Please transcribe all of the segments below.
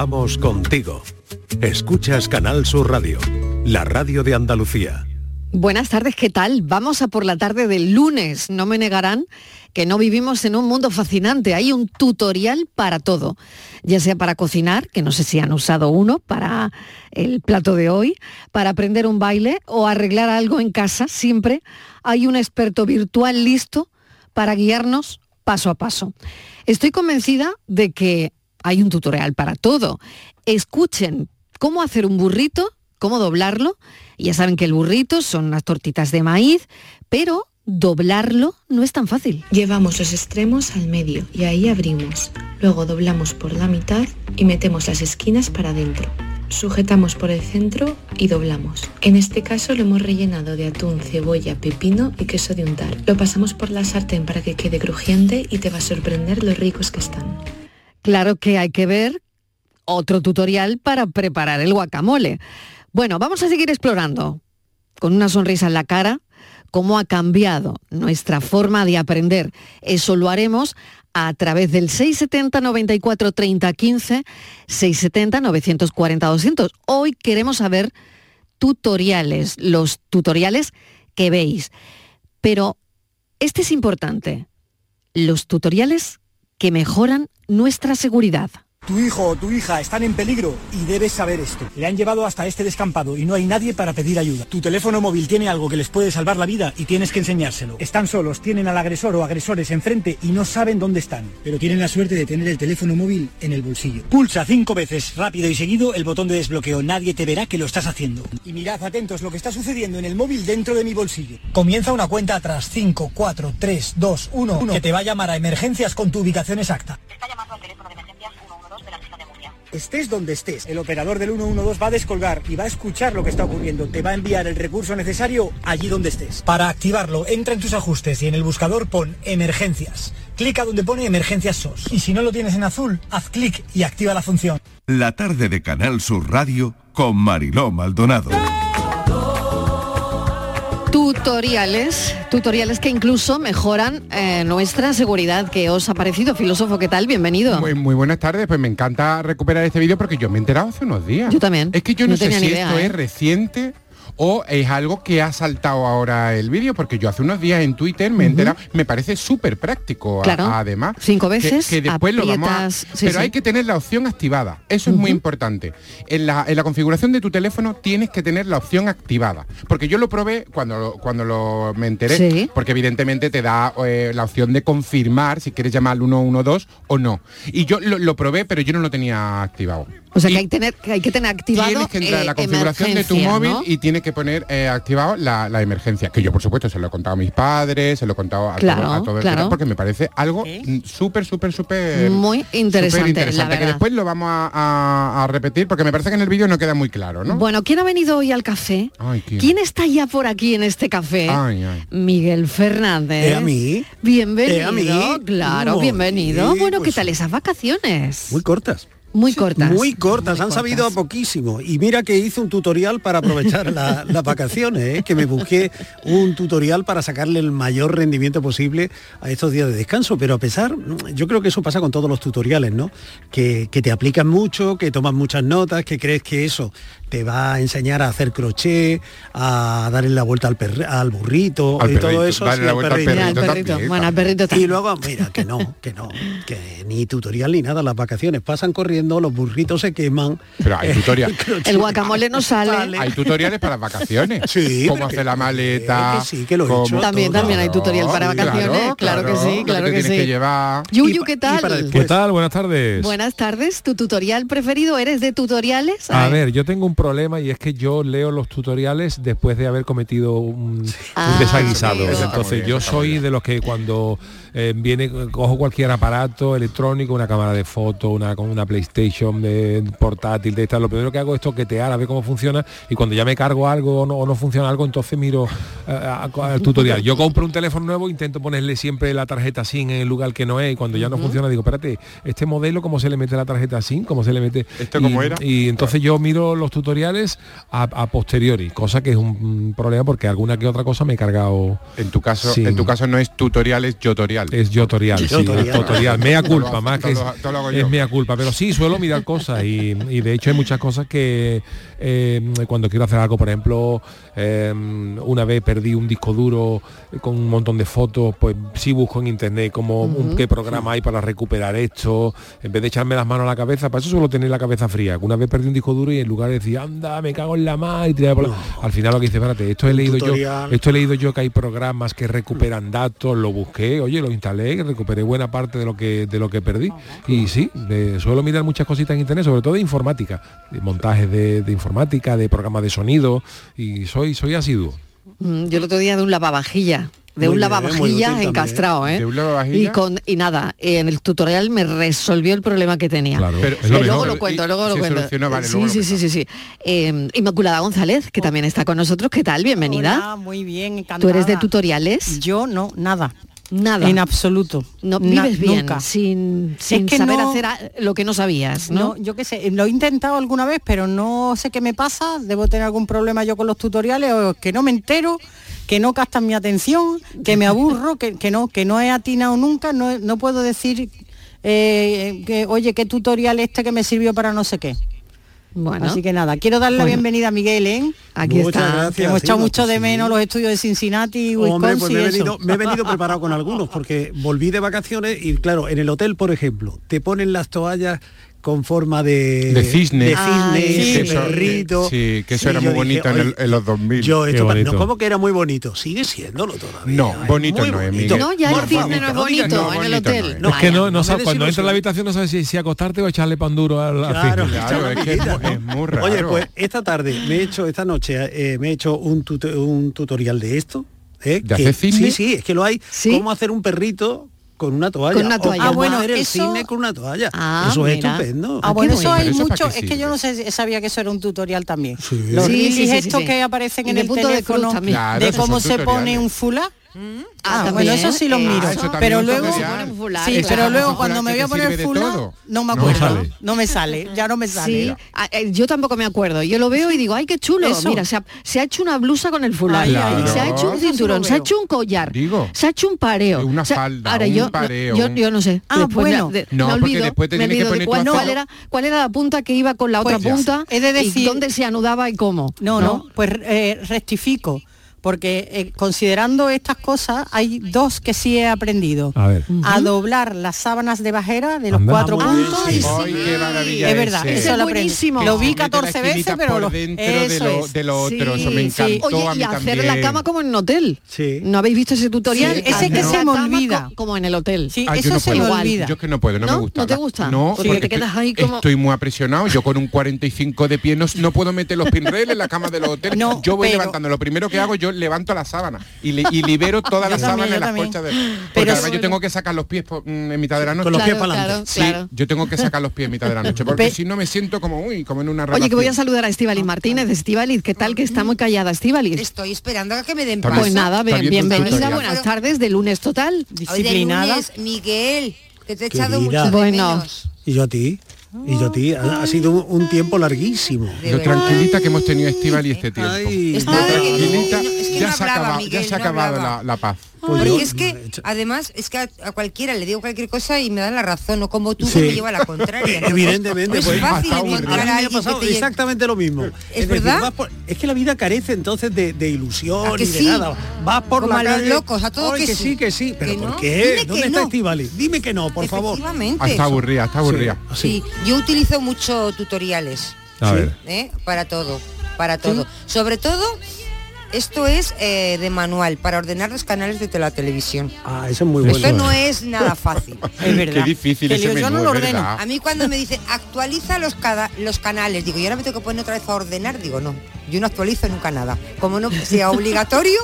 Vamos contigo. Escuchas Canal Sur Radio, la radio de Andalucía. Buenas tardes, ¿qué tal? Vamos a por la tarde del lunes. No me negarán que no vivimos en un mundo fascinante. Hay un tutorial para todo, ya sea para cocinar, que no sé si han usado uno para el plato de hoy, para aprender un baile o arreglar algo en casa, siempre hay un experto virtual listo para guiarnos paso a paso. Estoy convencida de que hay un tutorial para todo. Escuchen cómo hacer un burrito, cómo doblarlo. Ya saben que el burrito son unas tortitas de maíz, pero doblarlo no es tan fácil. Llevamos los extremos al medio y ahí abrimos. Luego doblamos por la mitad y metemos las esquinas para adentro. Sujetamos por el centro y doblamos. En este caso lo hemos rellenado de atún, cebolla, pepino y queso de untar. Lo pasamos por la sartén para que quede crujiente y te va a sorprender lo ricos que están. Claro que hay que ver otro tutorial para preparar el guacamole. Bueno, vamos a seguir explorando con una sonrisa en la cara cómo ha cambiado nuestra forma de aprender. Eso lo haremos a través del 670 94 30 15, 670 940 200. Hoy queremos saber tutoriales, los tutoriales que veis. Pero este es importante, los tutoriales que mejoran nuestra seguridad. Tu hijo o tu hija están en peligro y debes saber esto. Le han llevado hasta este descampado y no hay nadie para pedir ayuda. Tu teléfono móvil tiene algo que les puede salvar la vida y tienes que enseñárselo. Están solos, tienen al agresor o agresores enfrente y no saben dónde están. Pero tienen la suerte de tener el teléfono móvil en el bolsillo. Pulsa cinco veces rápido y seguido el botón de desbloqueo. Nadie te verá que lo estás haciendo. Y mirad atentos lo que está sucediendo en el móvil dentro de mi bolsillo. Comienza una cuenta atrás. 5, 4, 3, 2, 1, 1 que te va a llamar a emergencias con tu ubicación exacta. Está llamando al teléfono de emergencias 112 de la región de Murcia. Estés donde estés, el operador del 112 va a descolgar y va a escuchar lo que está ocurriendo. Te va a enviar el recurso necesario allí donde estés. Para activarlo, entra en tus ajustes y en el buscador pon emergencias. Clica donde pone emergencias SOS. Y si no lo tienes en azul, haz clic y activa la función. La tarde de Canal Sur Radio con Mariló Maldonado. Tutoriales, tutoriales que incluso mejoran eh, nuestra seguridad. ¿Qué os ha parecido, filósofo? ¿Qué tal? Bienvenido. Muy, muy buenas tardes, pues me encanta recuperar este vídeo porque yo me he enterado hace unos días. Yo también. Es que yo no, No sé si idea, esto ¿eh? es reciente o es algo que ha saltado ahora el vídeo, porque yo hace unos días en Twitter me he enterado, me parece súper práctico a- además. Cinco veces, Que, después lo vamos a... sí, Pero sí. hay que tener la opción activada, eso es muy importante. En la, en la configuración de tu teléfono tienes que tener la opción activada, porque yo lo probé cuando, cuando lo, me enteré, Sí. porque evidentemente te da eh, la opción de confirmar si quieres llamar al 112 o no. Y yo lo, lo probé, pero yo no lo tenía activado. O sea, que hay, tener, que hay que tener activado Tienes que entrar a la eh, configuración de tu móvil ¿no? y tiene que poner eh, activado la, la emergencia. Que yo, por supuesto, se lo he contado a mis padres, se lo he contado a Claro, todo, a todo claro. porque me parece algo súper, súper, súper... Muy interesante, la Que después lo vamos a, a- a repetir, porque me parece que en el vídeo no queda muy claro, ¿no? Bueno, ¿quién ha venido hoy al café? Ay, ¿quién? ¿Quién está ya por aquí en este café? Ay, ay. Miguel Fernández. ¿Eh, a mí? Bienvenido. ¿Eh, a mí? Claro, Muy bienvenido. bien, bueno, pues- ¿qué tal esas vacaciones? Muy cortas. Muy cortas. Muy cortas, Muy han sabido a poquísimo. Y mira que hice un tutorial para aprovechar la- las vacaciones, ¿eh? que me busqué un tutorial para sacarle el mayor rendimiento posible a estos días de descanso. Pero a pesar, yo creo que eso pasa con todos los tutoriales, ¿no? Que, que te aplican mucho, que tomas muchas notas, que crees que eso te va a enseñar a hacer crochet, a darle la vuelta al, perre- al burrito Al y todo eso. darle sí, la al vuelta al perrito. Mira, el perrito perrito. también, Bueno, al perrito Y luego, mira, que no, que no, que ni tutorial ni nada, las vacaciones pasan corriendo, los burritos se queman. Pero hay tutorial. El guacamole no sale. Hay tutoriales para vacaciones. Sí, Cómo hacer la maleta. que sí, que lo he hecho También, todo. también hay tutorial para vacaciones. Claro, que sí, claro que sí. que llevar. Yuyu, ¿qué tal? después. ¿Qué tal? Buenas tardes. Buenas tardes. ¿Tu tutorial preferido? ¿Eres de tutoriales? A ver, yo tengo un problema y es que yo leo los tutoriales después de haber cometido un, un Ah, desaguisado. Entonces bien, yo soy bien. de los que cuando eh, viene, cojo cualquier aparato electrónico, una cámara de foto, una, con una PlayStation de, portátil, de esta, lo primero que hago es toquetear a ver cómo funciona y cuando ya me cargo algo o no, o no funciona algo, entonces miro eh, al tutorial. Yo compro un teléfono nuevo, intento ponerle siempre la tarjeta SIM en el lugar que no es y cuando ya no funciona digo, espérate, este modelo, ¿cómo se le mete la tarjeta SIM? ¿Cómo se le mete? ¿Esto Y- cómo era? Y entonces yo miro los tutoriales tutoriales a, a posteriori, cosa que es un problema porque alguna que otra cosa me he cargado. En tu caso, Sí. en tu caso no es tutorial, es yotorial. Es yotorial, sí, es tutorial. Mea culpa, más que es, es mea culpa. Pero sí, suelo mirar cosas y, y de hecho hay muchas cosas que eh, cuando quiero hacer algo, por ejemplo, eh, una vez perdí un disco duro con un montón de fotos, pues sí busco en internet como un- qué programa hay para recuperar esto, en vez de echarme las manos a la cabeza, para eso suelo tener la cabeza fría. Una vez perdí un disco duro y en lugar de decir, anda, me cago en la y por la-". Al final lo que dice, espérate, esto he leído yo, esto he leído yo que hay programas que recuperan datos, lo busqué, oye, lo instalé, recuperé buena parte de lo que de lo que perdí. Y sí, de- suelo mirar muchas cositas en internet, sobre todo de informática, de montajes de, de informática, de programas de sonido, y soy, soy asiduo. Mm, Yo el otro día de un lavavajilla, de Muy un bien, muy lavavajilla útil encastrado, ¿eh? ¿De un lavavajilla? Y con y nada, en el tutorial me resolvió el problema que tenía. Claro, Pero- es lo luego mejor. lo cuento, Y luego lo cuento. vale, sí, luego lo sí, sí, sí, sí. Eh, Inmaculada González, que también está con nosotros. ¿Qué tal? Bienvenida. Hola, muy bien, encantada. ¿Tú eres de tutoriales? Yo no, nada. Nada. En absoluto. no Na- vives bien, nunca. sin, sin que saber no- hacer a- lo que no sabías, ¿no? No, yo qué sé, lo he intentado alguna vez, pero no sé qué me pasa, debo tener algún problema yo con los tutoriales, o que no me entero, que no captan mi atención, que me aburro, que, que no, que no he atinado nunca, no, no puedo decir eh, que, oye, qué tutorial este que me sirvió para no sé qué. Bueno, Así que nada, quiero darle la Bueno. bienvenida a Miguel, ¿eh? aquí Muchas está. gracias. Que hemos echado mucho pues de sí. menos los estudios de Cincinnati, Wisconsin Hombre, pues me he, venido, me he venido preparado con algunos, porque volví de vacaciones y claro, en el hotel, por ejemplo, te ponen las toallas con forma de... De cisne. De cisne, de Eso, perrito. sí, que eso era muy bonito en el- en los 2000. Yo esto, no, ¿cómo que era muy bonito? Sigue siéndolo todavía. No, es bonito no es. Miguel. No, ya el Por cisne favor, no es digas bonito no, en el hotel. no es. No, es que no, no no me sabe- des cuando entra a la habitación no sabes si, si acostarte o echarle pan duro al, al Claro, cisne. Claro, es que es, mu- es muy raro. Oye, pues esta tarde me he hecho, esta noche eh, me he hecho un, tut- un tutorial de esto. ¿eh? ¿De que- hacer cisne? Sí, sí, es que lo hay. ¿Sí? Cómo hacer un perrito con una toalla. Con una o toalla. cómo Ah, bueno, hacer el eso- cisne con una toalla. Ah, eso es mira. estupendo. Ah, bueno, eso hay ¿Pero eso para mucho, es que yo no sé, sabía que eso era un tutorial también. Sí. Los Sí, sí, sí, estos sí. que aparecen Y en de el punto de cruz teléfono de cómo se pone un fulá. Ah, Ah, bueno, eso sí miro. Ah, eso también pero es luego, sí, pero luego cuando me voy a poner todo. no me No acuerdo. sale. No me sale, ya no me sale. Sí, ah, eh, yo tampoco me acuerdo. Yo lo veo y digo, ay, qué chulo. Eso. Mira, se ha, se ha hecho una blusa con el ay, Se ha hecho un lo cinturón, se ha hecho un collar. Digo. Se ha hecho un pareo. Una falda, ahora un yo, no- pareo, yo, no sé. Ah, Después me- bueno. de- No, me porque olvido, después te me tienes que olvido de poner cuál, cuál era, cuál era la punta que iba con la otra Pues ya. punta He de decir- dónde se anudaba y cómo. No, no, pues eh, rectifico. Porque eh, considerando estas cosas, hay dos que sí he aprendido. A ver. A doblar las sábanas de bajera de los Anda. cuatro Ah, puntos. sí, Ay, qué maravilla Es verdad, ese. Eso es lo aprendí. buenísimo. Lo vi Mete la 14 veces, pero por lo, dentro de eso lo, es. de lo otro, Sí, eso me encantó Oye, a mí y hacer también. la cama como en un hotel. Sí. ¿No habéis visto ese tutorial? Sí, ese que se me olvida. co- Como en el hotel. Sí, Ah, yo eso no se me olvida. Yo es que no puedo, no, ¿No? me gusta. ¿No te gusta? No, Porque porque te quedas estoy, ahí como- estoy muy apresionado. Yo con un 45 de pie no, puedo meter los pinreles en la cama de los hoteles. No, yo voy levantando. Lo primero que hago, yo levanto la sábana y, li- y libero toda Yo la también, sábana yo en las colchas de... Porque Pero además yo tengo que sacar los pies por- mm, en mitad de la noche. Con los pies para claro, adelante. Sí, claro. yo tengo que sacar los pies en mitad de la noche, porque Pe- si no me siento como, uy, como en una relación. Oye, que voy a saludar a Estivaliz Martínez. Estivaliz, ¿qué tal? Que está muy callada, Estivaliz. Estoy esperando a que me den Está paso. Pues nada, bien- bienvenida, buenas tardes, de lunes total. Hoy de Disciplinada. lunes, Miguel, que te he echado mucho de Bueno. menos. Y yo a ti. Y yo a ti. Ha, ha sido un, tiempo larguísimo. Lo tranquilita que hemos tenido Estival y este tiempo. Ay, Lo tranquilita, es que ya no se ha hablaba, acabado, ya Miguel, se la paz. Pues yo- es que, además, es que a, a cualquiera le digo cualquier cosa y me dan la razón, no como tú Sí. que me lleva la contraria. Entonces, Evidentemente, es pues, fácil hasta encontrar A alguien que te exactamente lo mismo. ¿Es verdad? por- es que la vida carece entonces de, de ilusión ¿A que y de sí? nada. Vas por Como la a los locos, a todo Ay, que que sí. sí, que sí. ¿Pero ¿Que por no? qué? Dime que ¿Dónde está no. Estivali? Dime que no, por favor. Efectivamente. Está aburrida, está aburrida. Sí. Sí, yo utilizo mucho tutoriales A ver. ¿eh? para todo, para todo. Sobre todo, esto es eh, de manual, para ordenar los canales de la televisión. Ah, eso es muy bueno. Esto no es nada fácil. Es verdad. Qué difícil Que ese yo menú, no lo es ordeno. verdad. A mí cuando me dice actualiza los, cada- los canales, digo, ¿y ahora me tengo que poner otra vez a ordenar? Digo, no, yo no actualizo nunca nada. Como no sea obligatorio,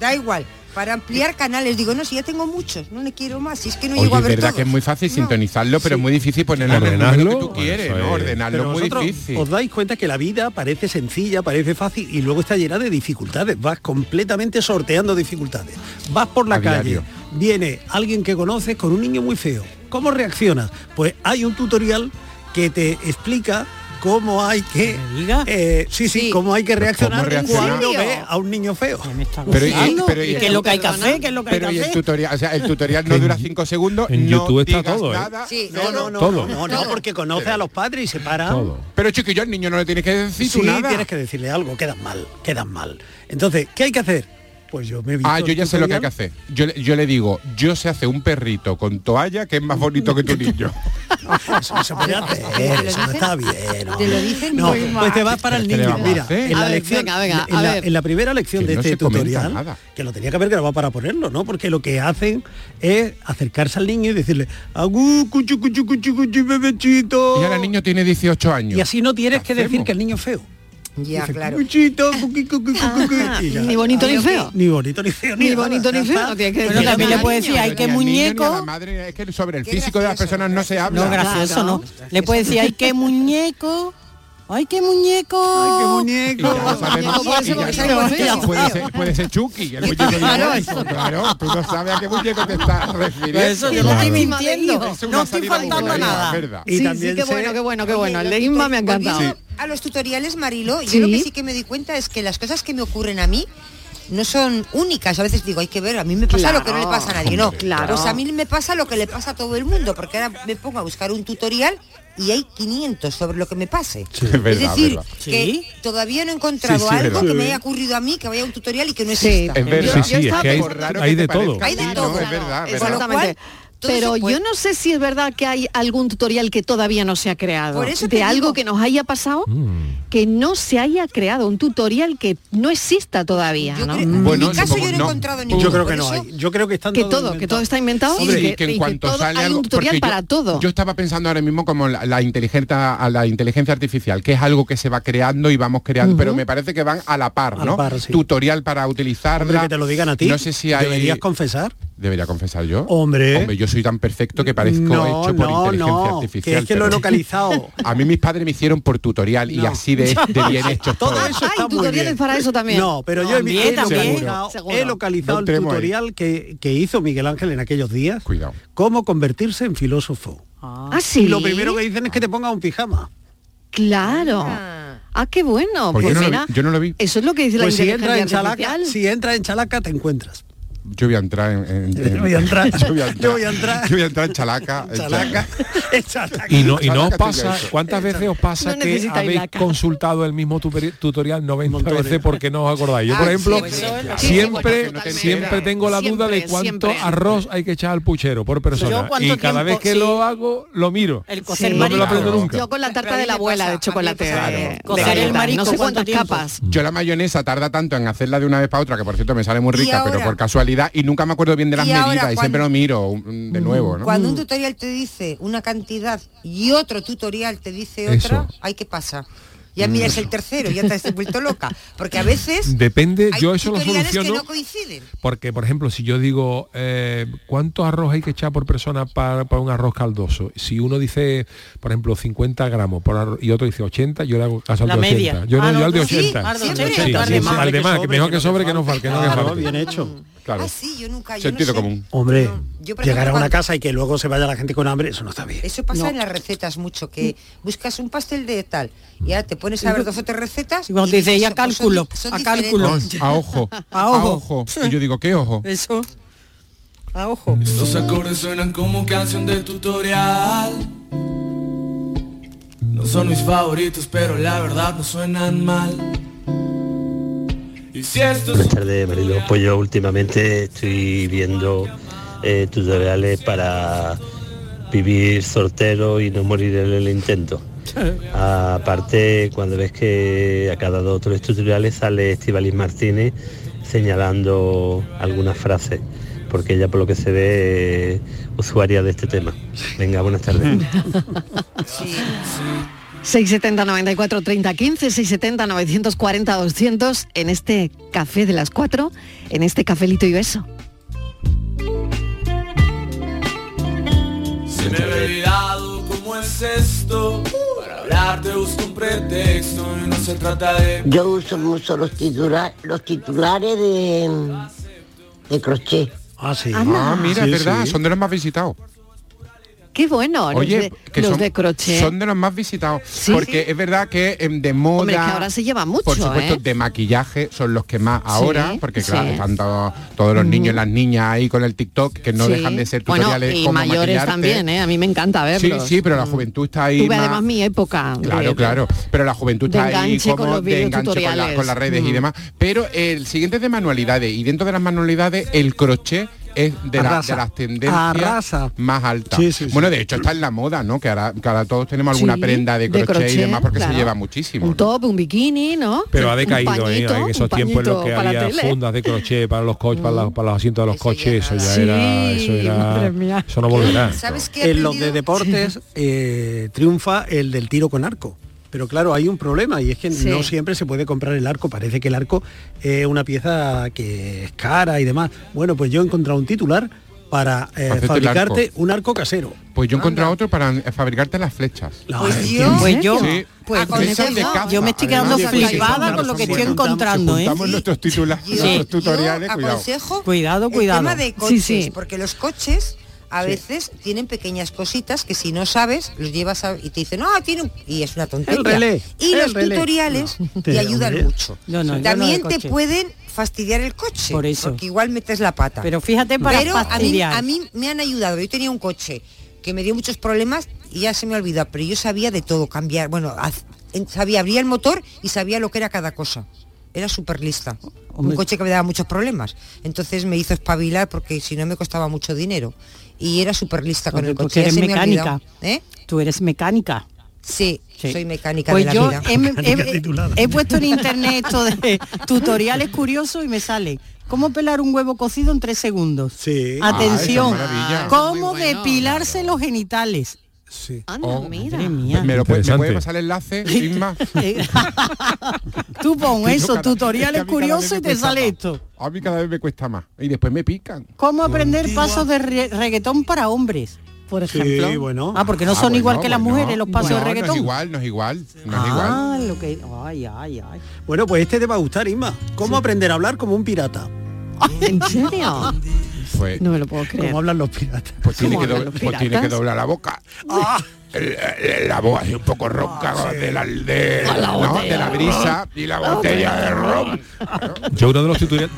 da igual. Para ampliar canales, digo, no, si ya tengo muchos, no le quiero más, si es que no Oye, llego a es ver verdad todos. que es muy fácil No. sintonizarlo, pero es muy difícil ponerlo en el Ordenarlo, que tú bueno, quieres, eso ¿no? es- Ordenarlo Pero es muy difícil. os dais cuenta que la vida parece sencilla, parece fácil y luego está llena de dificultades. Vas completamente sorteando dificultades. Vas por la A calle, diario. viene alguien que conoces con un niño muy feo. ¿Cómo reaccionas? Pues hay un tutorial que te explica cómo hay que eh, sí, sí, cómo hay que reaccionar reaccionar? cuando ve a un niño feo. Pero, y- pero y- ¿Qué es lo que hay que hacer? ¿Qué es lo que hay pero que y el hacer? tutorial, o sea, el tutorial no dura cinco segundos, en no YouTube está digas todo, ¿eh? nada. Sí, No, no, no, Todo. no, no, porque conoce a los padres y se para. Todo. Pero chiquillo, al niño no le tienes que decir Sí, tú nada. tienes que decirle algo, quedan mal, quedan mal. Entonces, ¿qué hay que hacer? Pues yo me he visto Ah, yo ya sé lo que hay que hacer. Yo, le- yo le digo, yo sé hacer un perrito con toalla que es más bonito que tu niño. Eso no se puede hacer, ¿Te lo eso no está bien. no. Te lo dicen No, muy mal. pues te vas para el ¿Qué le niño. Mira, en la ver, lección, venga, venga, en, la, ver. en la primera lección Que de este tutorial, que lo tenía que haber grabado para ponerlo, ¿no? Porque lo que hacen es acercarse al niño y decirle, agú, cuchu, cuchu, cuchu, cuchu, bebechito. Y ahora el niño tiene 18 años. Y así no tienes que decir que el niño es feo. Ya, Dice, claro. "Cuchito, cuqui, cuqui, cuqui, cuqui", Ajá, y ya. ni bonito ni que- feo. Ni bonito ni feo. Ni nada, bonito ni feo, no tiene que Bueno, decir también nada le puede decir, hay Ni que ni muñeco. la madre, es que sobre el físico de las personas no se habla. No, gracioso. ¿no? Le puede decir, ay, qué muñeco. Ay, qué muñeco. Ay, qué muñeco. puede y ser ya sabemos puede ser, puede ser Chucky, el muñeco Claro, diabólico, claro, tú no sabes a qué muñeco te estás refiriendo. Eso yo no estoy de mintiendo. Es No estoy faltando nada. ¿verdad? Y sí, también sí, qué bueno, qué bueno, qué bueno. El de me ha encantado. A los tutoriales, Marilo, yo lo que sí que me di cuenta es que las cosas que me ocurren a mí no son únicas. A veces digo, hay que ver, a mí me pasa lo que no le pasa a nadie. No, Claro. Pues a mí me pasa lo que le pasa a todo el mundo, porque ahora me pongo a buscar un tutorial y hay 500 sobre lo que me pase. es verdad, es decir, verdad. que Sí. todavía no he encontrado Sí, sí, algo verdad. que me haya ocurrido a mí, que vaya a un tutorial y que no Sí. exista. Es verdad. Yo- Sí, yo es que hay, de todo. parezca, Hay de sí, todo. no, es verdad, es verdad. Exactamente. Pero yo no sé si es verdad que hay algún tutorial que todavía no se ha creado. Por eso de algo digo. que nos haya pasado Mm. que no se haya creado. Un tutorial que no exista todavía. Yo ¿no? creo- Bueno, en mi caso supongo- yo no he no. encontrado ninguno. Yo creo que no hay. Yo creo que están Que todo, que todo está inventado y y que en y cuanto todo- sale hay algo- un tutorial porque yo- para todo. Yo estaba pensando ahora mismo como la, la inteligencia a la inteligencia artificial, que es algo que se va creando y vamos creando, pero me parece que van a la par, A la ¿no? par, sí. Tutorial para utilizarla. Hombre, que te lo digan a ti. No sé si hay Deberías confesar. Debería confesar yo. Hombre. Hombre, yo soy tan perfecto que parezco no, hecho por no, inteligencia no, artificial. que es que lo he localizado. A mí mis padres me hicieron por tutorial y así de, de bien hecho Todo todo. eso está muy tutoriales bien. para eso también. No, pero yo he, También, he también. localizado, Seguro. he localizado No el tutorial que, que hizo Miguel Ángel en aquellos días. Cuidado. Cómo convertirse en filósofo. Ah, sí. Y lo primero que dicen es que te pongas un pijama. Claro. Ah. Ah, qué bueno. Pues Pues yo, no lo vi, yo no lo vi. Eso es lo que dice Pues la si entras en inteligencia Chalaca, artificial. si entras en Chalaca te encuentras. Yo voy a entrar en, en- en- Yo voy a entrar. yo voy a entrar, Yo voy a entrar. yo voy a entrar en Chalaca. en Chalaca. en Chalaca. Y no, y no os pasa. ¿cuántas veces os pasa No que habéis laca. consultado el mismo tutorial 90 Montones. veces porque no os acordáis? Yo, por Ah, ejemplo, sí, eso es lo que- siempre, siempre tengo la duda de cuánto siempre. arroz hay que echar al puchero por persona. Y cada vez que sí. lo hago, lo miro. El cocer Sí. No me lo aprendo Claro. nunca. Yo con la tarta de la abuela de chocolate. Cocer el marisco, no sé ¿cuánto cuántas capas. Yo la mayonesa tarda tanto en hacerla de una vez para otra, que por cierto me sale muy rica, pero por casualidad, y nunca me acuerdo bien de las Y ahora medidas, y siempre lo miro mm, de nuevo, ¿no? Cuando un tutorial te dice una cantidad y otro tutorial te dice otra, Eso. hay que pasa. Ya miras el tercero, ya te has vuelto loca. Porque a veces Depende, hay yo eso lo que soluciono no coinciden. porque, por ejemplo, si yo digo eh, cuánto arroz hay que echar por persona para, para un arroz caldoso, si uno dice, por ejemplo, 50 gramos por arroz, y otro dice 80, yo le hago caso al La de media. 80. Yo Ah, no, yo al de tú sí, 80. al de Sí, 80, sí, tú al de más. que mejor que sobre que no falte. Que no que Claro, falte. bien hecho. Claro. Ah, sí, yo nunca. Yo Sentido no sé. común. Hombre, No, yo, por llegar a una cuando- casa y que luego se vaya la gente con hambre, eso no está bien. Eso pasa No. en las recetas mucho, que buscas un pastel de tal y ahora te pones a ver dos o tres recetas. Y cuando te dice, dices, ya son cálculo, son a cálculo. A ojo, A a ojo. ojo. Y yo digo, ¿qué ojo? Eso. A ojo. Estos acordes suenan como canción de tutorial. No son mis favoritos, pero la verdad no suenan mal. Buenas tardes, Marilo. Pues yo últimamente estoy viendo eh, tutoriales para vivir soltero y no morir en el intento. Aparte, cuando ves que a cada dos o tres tutoriales sale Estivalis Martínez señalando algunas frases, porque ella por lo que se ve es usuaria de este tema. Venga, buenas tardes. 670 94 30 15 670 940 200 en este café de las 4 en este cafelito y beso Se me había olvidado cómo es esto. Para hablarte busco un pretexto y no se trata de Yo uso mucho los, titula- los titulares de, de crochet. Ah, sí. Ah, mira, Sí, es verdad, sí. son de los más visitados. Qué bueno. los Oye, de, que los son, de crochet. son de los más visitados. Sí, porque sí. es verdad que em, de moda. Hombre, que ahora se lleva mucho, Por supuesto, ¿eh? de maquillaje son los que más ahora, porque claro, sí. están todo- todos los niños y las niñas ahí con el TikTok que no Sí. dejan de ser Bueno, tutoriales y como mayores maquillarte. también, ¿eh? A mí me encanta Sí, verlos. sí, pero la juventud está ahí. Tuve más- además mi época. de- Claro, de- claro. Pero la juventud de está ahí con como los de enganche con, la- con las redes y Mm. demás. Pero el siguiente es de manualidades. Y dentro de las manualidades, el crochet es de, la- Arrasa. de las tendencias Arrasa. más altas. Sí, sí, sí. bueno, de hecho está en la moda, ¿no? Que ahora, que ahora todos tenemos alguna Sí, prenda de de crochet, y demás porque claro. se lleva muchísimo. Un top, un bikini, ¿no? Pero ha Un decaído, ¿eh? En esos tiempos en los que había fundas de crochet para los coches, para, los, para los asientos de los coches, eso ya Sí, era, eso era, eso no volverá. ¿Sabes qué he En los de deportes eh, triunfa el del tiro con arco. Pero claro, hay un problema y es que Sí. no siempre se puede comprar el arco. Parece que el arco es una pieza que es cara y demás. Bueno, pues yo he encontrado un titular para eh, fabricarte arco. un arco casero. Pues yo he encontrado otro para fabricarte las flechas. Pues yo- Pues yo, Sí. pues yo me estoy quedando flipada con lo que estoy Juntamos- encontrando, ¿eh? Juntamos nuestros, titula- Yo- nuestros tutoriales, yo cuidado. aconsejo Cuidado, el cuidado. tema de Sí, coches, sí. porque los coches a veces tienen pequeñas cositas que si no sabes los llevas a- y te dicen, no, tiene un-". y es una tontería. El relé, y el los relé. tutoriales No, te te- ayudan hombre. mucho. No, no También te pueden fastidiar el coche, Por eso. porque igual metes la pata. Pero fíjate para Pero a mí, fastidiar. a mí me han ayudado. Yo tenía un coche que me dio muchos problemas y ya se me olvidó, pero yo sabía de todo, cambiar, bueno, haz- en- sabía, abría el motor y sabía lo que era cada cosa. Era súper lista. Un coche que me daba muchos problemas. Entonces me hizo espabilar porque si no me costaba mucho dinero. Y era súper lista con el tú coche. que ya eres se mecánica. ¿Eh? Tú eres mecánica. Sí, Sí. soy mecánica Pues de la yo vida. he, he- he puesto en internet esto de tutoriales curiosos y me sale cómo pelar un huevo cocido en tres segundos. Sí. Atención, Ah, esa maravilla. cómo bueno. depilarse los genitales. Sí. Anda, Oh, mira. Madre mía. ¿Me, lo puede, ¿Me puede pasar el enlace, Isma? Eh, Tú pon eso, cada- es que tutoriales vez curiosos y te sale más. esto. A mí cada vez me cuesta más. Y después me pican. ¿Cómo aprender pasos de re- reggaetón para hombres? Por ejemplo. Sí, bueno. Ah, porque no Ah, son bueno, igual que las bueno. mujeres los pasos de reggaetón. No es igual, no es igual. No es igual. ah, lo que. Ay, ay, ay. Bueno, pues este te va a gustar, Isma. ¿Cómo aprender a hablar como un pirata? ¿En serio? Pues, No me lo puedo creer. ¿Cómo hablan los piratas? pues tiene, ¿Cómo que do- hablan los pues tiene que piratas? doblar la boca. El- la voz así un poco ronca de, la, de, ¿no? de la brisa y la botella de ron. Yo uno de los, tutori-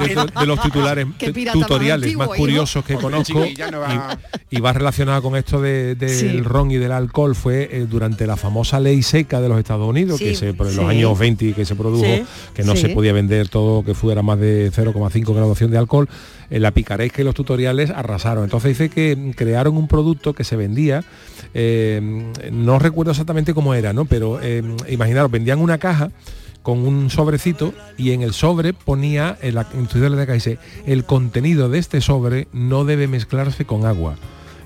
de, los titulares tutoriales antiguo, más hijo. curiosos que Hombre, conozco chiquilla, no va- y, y va relacionado con esto de- del Sí. ron y del alcohol fue eh, durante la famosa ley seca de los Estados Unidos que se por los sí. años 20 que se produjo Sí, que no sí. se podía vender todo que fuera más de 0,5 graduación de alcohol en la picaresca y los tutoriales arrasaron entonces dice que crearon un producto que se vendía eh, no recuerdo exactamente cómo era no pero eh, imaginaros vendían una caja con un sobrecito y en el sobre ponía en la instrucción de la caja el contenido de este sobre no debe mezclarse con agua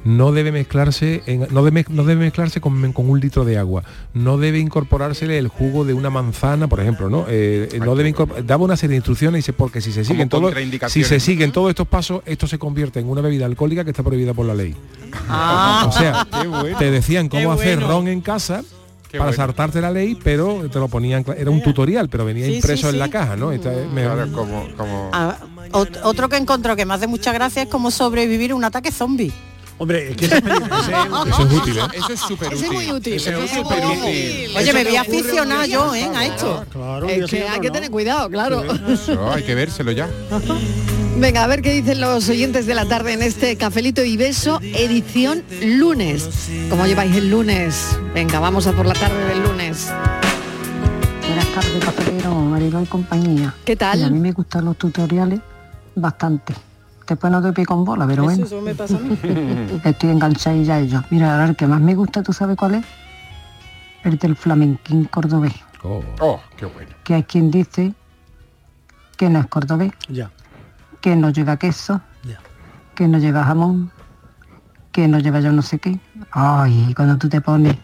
no debe mezclarse en- no, debe, no debe mezclarse con, con un litro de agua no debe incorporársele el jugo de una manzana por ejemplo no Eh, eh, no debe daba una serie de instrucciones y dice porque si se siguen todos si se ¿no? siguen todos estos pasos esto se convierte en una bebida alcohólica que está prohibida por la ley o sea bueno. te decían cómo Qué hacer bueno. ron en casa Qué para bueno. saltarte la ley, pero te lo ponían, era un tutorial, pero venía Sí, impreso sí, en la caja, ¿no? Esta es- me- Claro, como, como... Ah, ot- otro que encontró que me hace mucha gracia es cómo sobrevivir a un ataque zombie. Hombre, es que ese es peligroso. Eso es útil, ¿eh? Eso es súper Ese es muy útil. Eso es súper útil. útil. Oye, Eso me voy a aficionar yo, ¿eh? A esto. Claro, Es que hay que tener cuidado, claro. Eso, hay que vérselo ya. Venga, a ver qué dicen los oyentes de la tarde en este Cafelito y Beso, edición lunes. ¿Cómo lleváis el lunes? Venga, vamos a por la tarde del lunes. Buenas tardes, cafetero, marido y compañía. ¿Qué tal? Y a mí me gustan los tutoriales bastante. Después no te pico con bola, pero bueno, Eso me pasa a mí. estoy enganchadilla a ellos. Mira, ahora el que más me gusta, ¿tú sabes cuál es? El del flamenquín cordobés. Oh. Oh, qué bueno. Que hay quien dice que no es cordobés, Ya, que no lleva queso, ya. que no lleva jamón, que no lleva yo no sé qué. Ay, cuando tú te pones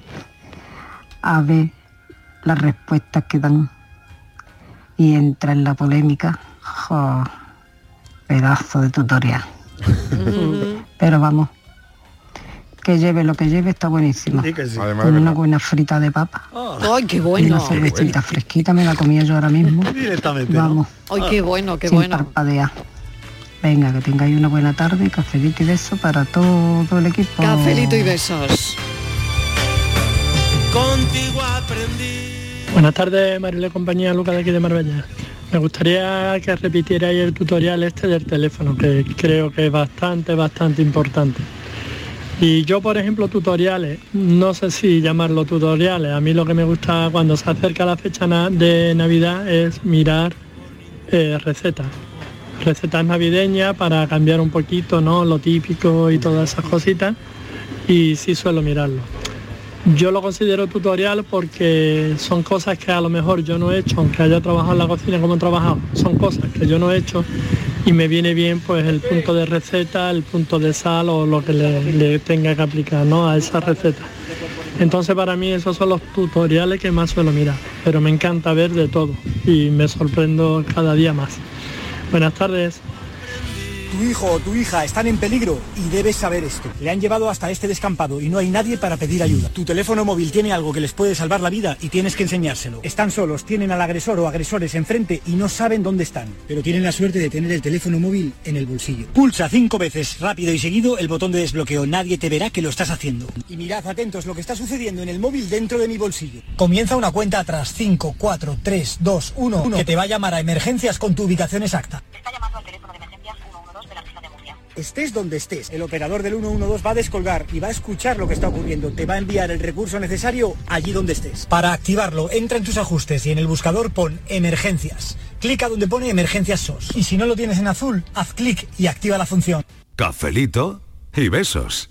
a ver las respuestas que dan y entra en la polémica, jo, pedazo de tutorial. Pero vamos, que lleve lo que lleve está buenísimo. Sí que sí. Además Con una buena frita de papa ¡Ay, qué y bueno! una cervecita fresquita, me la comía yo ahora mismo. Directamente. ¿no? Vamos, ¡Ay, qué bueno, qué sin bueno! parpadear. Venga, que tengáis una buena tarde, cafelito y beso para todo el equipo. Cafelito y besos. Contigo aprendí. Buenas tardes, Marile compañía, Lucas de aquí de Marbella. Me gustaría que repitierais el tutorial este del teléfono, que creo que es bastante, bastante importante. Y yo, por ejemplo, tutoriales, no sé si llamarlo tutoriales, a mí lo que me gusta cuando se acerca la fecha de Navidad es mirar eh, recetas. Recetas navideñas para cambiar un poquito, ¿no? Lo típico y todas esas cositas. Y sí suelo mirarlo. Yo lo considero tutorial porque son cosas que a lo mejor yo no he hecho, aunque haya trabajado en la cocina como he trabajado, son cosas que yo no he hecho y me viene bien pues el punto de receta, el punto de sal o lo que le, tenga que aplicar ¿no? a esa receta. Entonces para mí esos son los tutoriales que más suelo mirar, pero me encanta ver de todo y me sorprendo cada día más. Buenas tardes. Tu hijo o tu hija están en peligro y debes saber esto. Le han llevado hasta este descampado y no hay nadie para pedir ayuda. Tu teléfono móvil tiene algo que les puede salvar la vida y tienes que enseñárselo. Están solos, tienen al agresor o agresores enfrente y no saben dónde están. Pero tienen la suerte de tener el teléfono móvil en el bolsillo. Pulsa cinco veces rápido y seguido el botón de desbloqueo. Nadie te verá que lo estás haciendo. Y mirad atentos lo que está sucediendo en el móvil dentro de mi bolsillo. Comienza una cuenta atrás. 5, 4, 3, 2, 1, 1 que te va a llamar a emergencias con tu ubicación exacta. Está llamando al teléfono de Estés donde estés, el operador del 112 va a descolgar y va a escuchar lo que está ocurriendo. Te va a enviar el recurso necesario allí donde estés. Para activarlo, entra en tus ajustes y en el buscador pon emergencias. Clica donde pone emergencias SOS. Y si no lo tienes en azul, haz clic y activa la función. Cafelito y besos.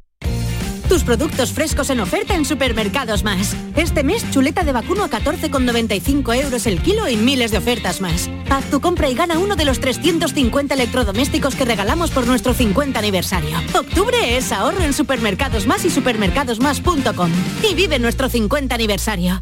Tus productos frescos en oferta en Supermercados Más. Este mes, chuleta de vacuno a 14,95 euros el kilo y miles de ofertas más. Haz tu compra y gana uno de los 350 electrodomésticos que regalamos por nuestro 50 aniversario. Octubre es ahorro en Supermercados Más y supermercadosmás.com. Y vive nuestro 50 aniversario.